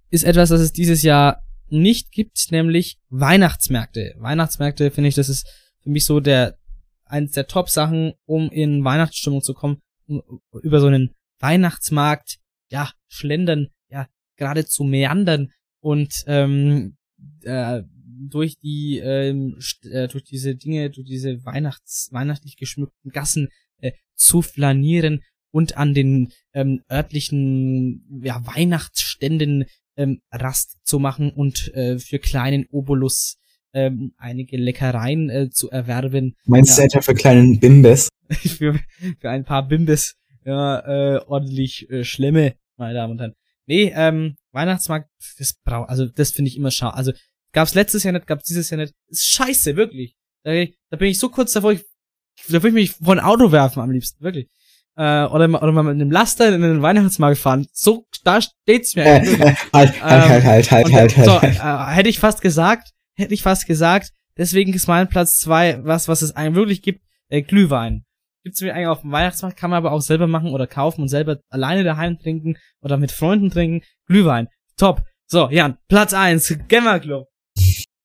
ist etwas, das es dieses Jahr nicht gibt, nämlich Weihnachtsmärkte. Weihnachtsmärkte finde ich, das ist für mich so der eins der Top-Sachen, um in Weihnachtsstimmung zu kommen, um, über so einen Weihnachtsmarkt, ja, schlendern, ja, geradezu meandern und ähm, äh, durch die ähm, äh, durch diese Dinge, durch diese Weihnachts weihnachtlich geschmückten Gassen äh, zu flanieren und an den ähm, örtlichen ja, Weihnachtsständen ähm, Rast zu machen und äh, für kleinen Obolus ähm, einige Leckereien äh, zu erwerben. Meinst du Ja. etwa für kleinen Bimbes? für, für ein paar Bimbis ja, äh, ordentlich äh, Schlemme, meine Damen und Herren. Nee, ähm, Weihnachtsmarkt, das brau, also das finde ich immer schade. Also gab's letztes Jahr nicht, gab's dieses Jahr nicht. Ist scheiße, wirklich. Da, da bin ich so kurz davor, ich, da würde ich mich vor ein Auto werfen am liebsten, wirklich. Äh, oder, mal- oder mal mit einem Laster in den Weihnachtsmarkt fahren. So, da steht's mir. Eigentlich. halt, halt, halt, halt, halt, Und, halt, halt, so, halt. äh, hätte ich fast gesagt, hätte ich fast gesagt, deswegen ist mein Platz zwei was, was es einem wirklich gibt, äh, Glühwein. Gibt's mir eigentlich auf dem Weihnachtsmarkt, kann man aber auch selber machen oder kaufen und selber alleine daheim trinken oder mit Freunden trinken. Glühwein. Top. So, Jan, Platz eins Gamer Club.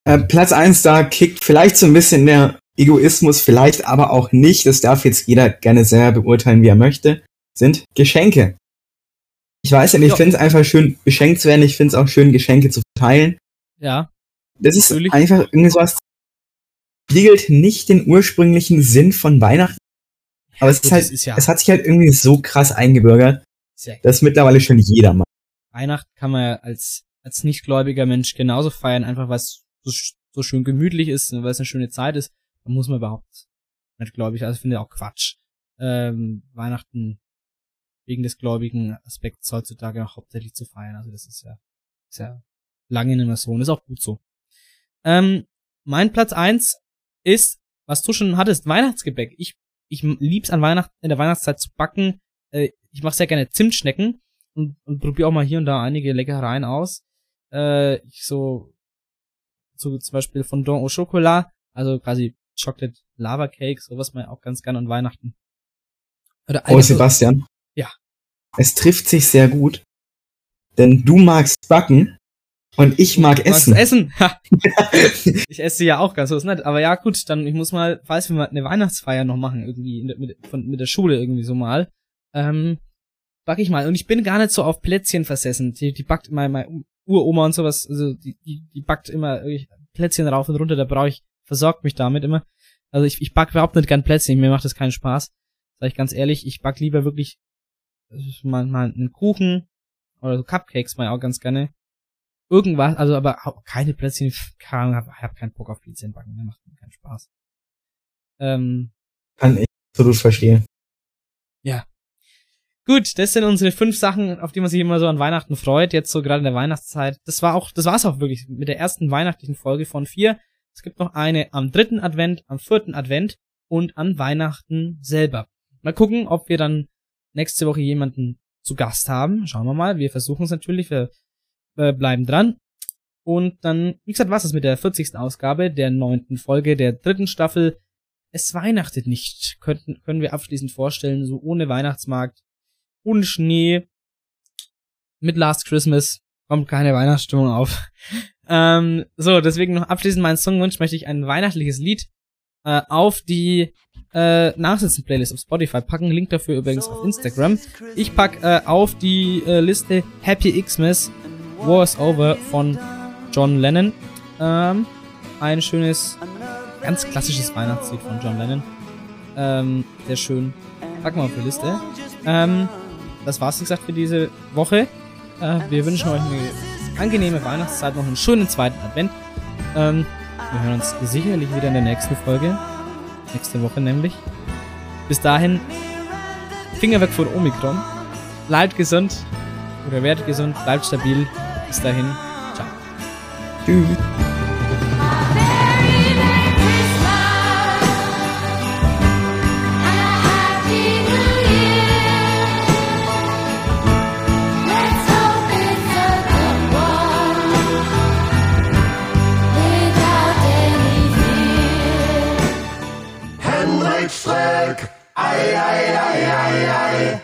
Äh, Platz eins da kickt vielleicht so ein bisschen der Egoismus, vielleicht aber auch nicht. Das darf jetzt jeder gerne selber beurteilen, wie er möchte. Sind Geschenke. Ich weiß ja nicht, ich finde es einfach schön, beschenkt zu werden. Ich finde es auch schön, Geschenke zu verteilen. Ja, Das ist Natürlich. einfach irgendwie sowas, spiegelt nicht den ursprünglichen Sinn von Weihnachten. Aber es ist halt, ist ja, es hat sich halt irgendwie so krass eingebürgert, ja dass mittlerweile schon jeder macht. Weihnachten kann man ja als, als nichtgläubiger Mensch genauso feiern, einfach weil es so, so schön gemütlich ist, und weil es eine schöne Zeit ist. Da muss man überhaupt nicht gläubig, also ich finde auch Quatsch. Ähm, Weihnachten wegen des gläubigen Aspekts heutzutage auch hauptsächlich zu feiern. Also das ist ja, ist ja lange nicht mehr so und ist auch gut so. Ähm, mein Platz eins ist, was du schon hattest, Weihnachtsgebäck. Ich, ich lieb's an Weihnachten, in der Weihnachtszeit zu backen. Äh, ich mache sehr gerne Zimtschnecken und, und probiere auch mal hier und da einige Leckereien aus. Äh, ich so, so zum Beispiel Fondant au Chocolat, also quasi Chocolate Lava Cake, sowas mal auch ganz gerne an Weihnachten. Oder Oh, Sebastian. Ja. Es trifft sich sehr gut, denn du magst backen und ich mag essen. essen? Ich esse ja auch ganz so ist nett. Aber ja, gut, dann ich muss mal, falls wir mal eine Weihnachtsfeier noch machen, irgendwie der, mit, von, mit der Schule irgendwie so mal, ähm, back ich mal. Und ich bin gar nicht so auf Plätzchen versessen. Die, die backt meine, meine Uroma und sowas, also die, die, die backt immer Plätzchen rauf und runter, da brauche ich, versorgt mich damit immer. Also ich, ich back überhaupt nicht gern Plätzchen, mir macht das keinen Spaß. Sag ich ganz ehrlich, ich back lieber wirklich äh, mal, mal einen Kuchen oder so Cupcakes mal auch ganz gerne irgendwas, also aber auch keine Plätzchen, ich kann, hab, hab keinen Bock auf Plätzchen backen, mir macht mir keinen Spaß. Ähm, Kann ich absolut verstehen. gut, das sind unsere fünf Sachen, auf die man sich immer so an Weihnachten freut, jetzt so gerade in der Weihnachtszeit. Das war auch, das war's auch wirklich mit der ersten weihnachtlichen Folge von vier. Es gibt noch eine am dritten Advent, am vierten Advent und an Weihnachten selber. Mal gucken, ob wir dann nächste Woche jemanden zu Gast haben. Schauen wir mal. Wir versuchen es natürlich. Wir äh, bleiben dran. Und dann, wie gesagt, war's das mit der 40. Ausgabe der neunten Folge der dritten Staffel. Es weihnachtet nicht, könnten, können wir abschließend vorstellen, so ohne Weihnachtsmarkt, ohne Schnee, mit Last Christmas kommt keine Weihnachtsstimmung auf. ähm, so, deswegen noch abschließend meinen Songwunsch möchte ich ein weihnachtliches Lied äh, auf die äh, Nachsitzen-Playlist auf Spotify packen. Link dafür übrigens auf Instagram. Ich pack äh, auf die äh, Liste Happy Xmas War is Over von John Lennon. Ähm, ein schönes, ganz klassisches Weihnachtslied von John Lennon. Ähm, sehr schön. Packen wir auf die Liste. Ähm, das war's, wie gesagt, für diese Woche. Äh, wir wünschen euch eine angenehme Weihnachtszeit, noch einen schönen zweiten Advent. Ähm, wir hören uns sicherlich wieder in der nächsten Folge. Nächste Woche nämlich. Bis dahin, Finger weg von Omikron. Bleibt gesund oder werdet gesund, bleibt stabil. Bis dahin, ciao. Tschüss. Henrik Streck, ei, ei,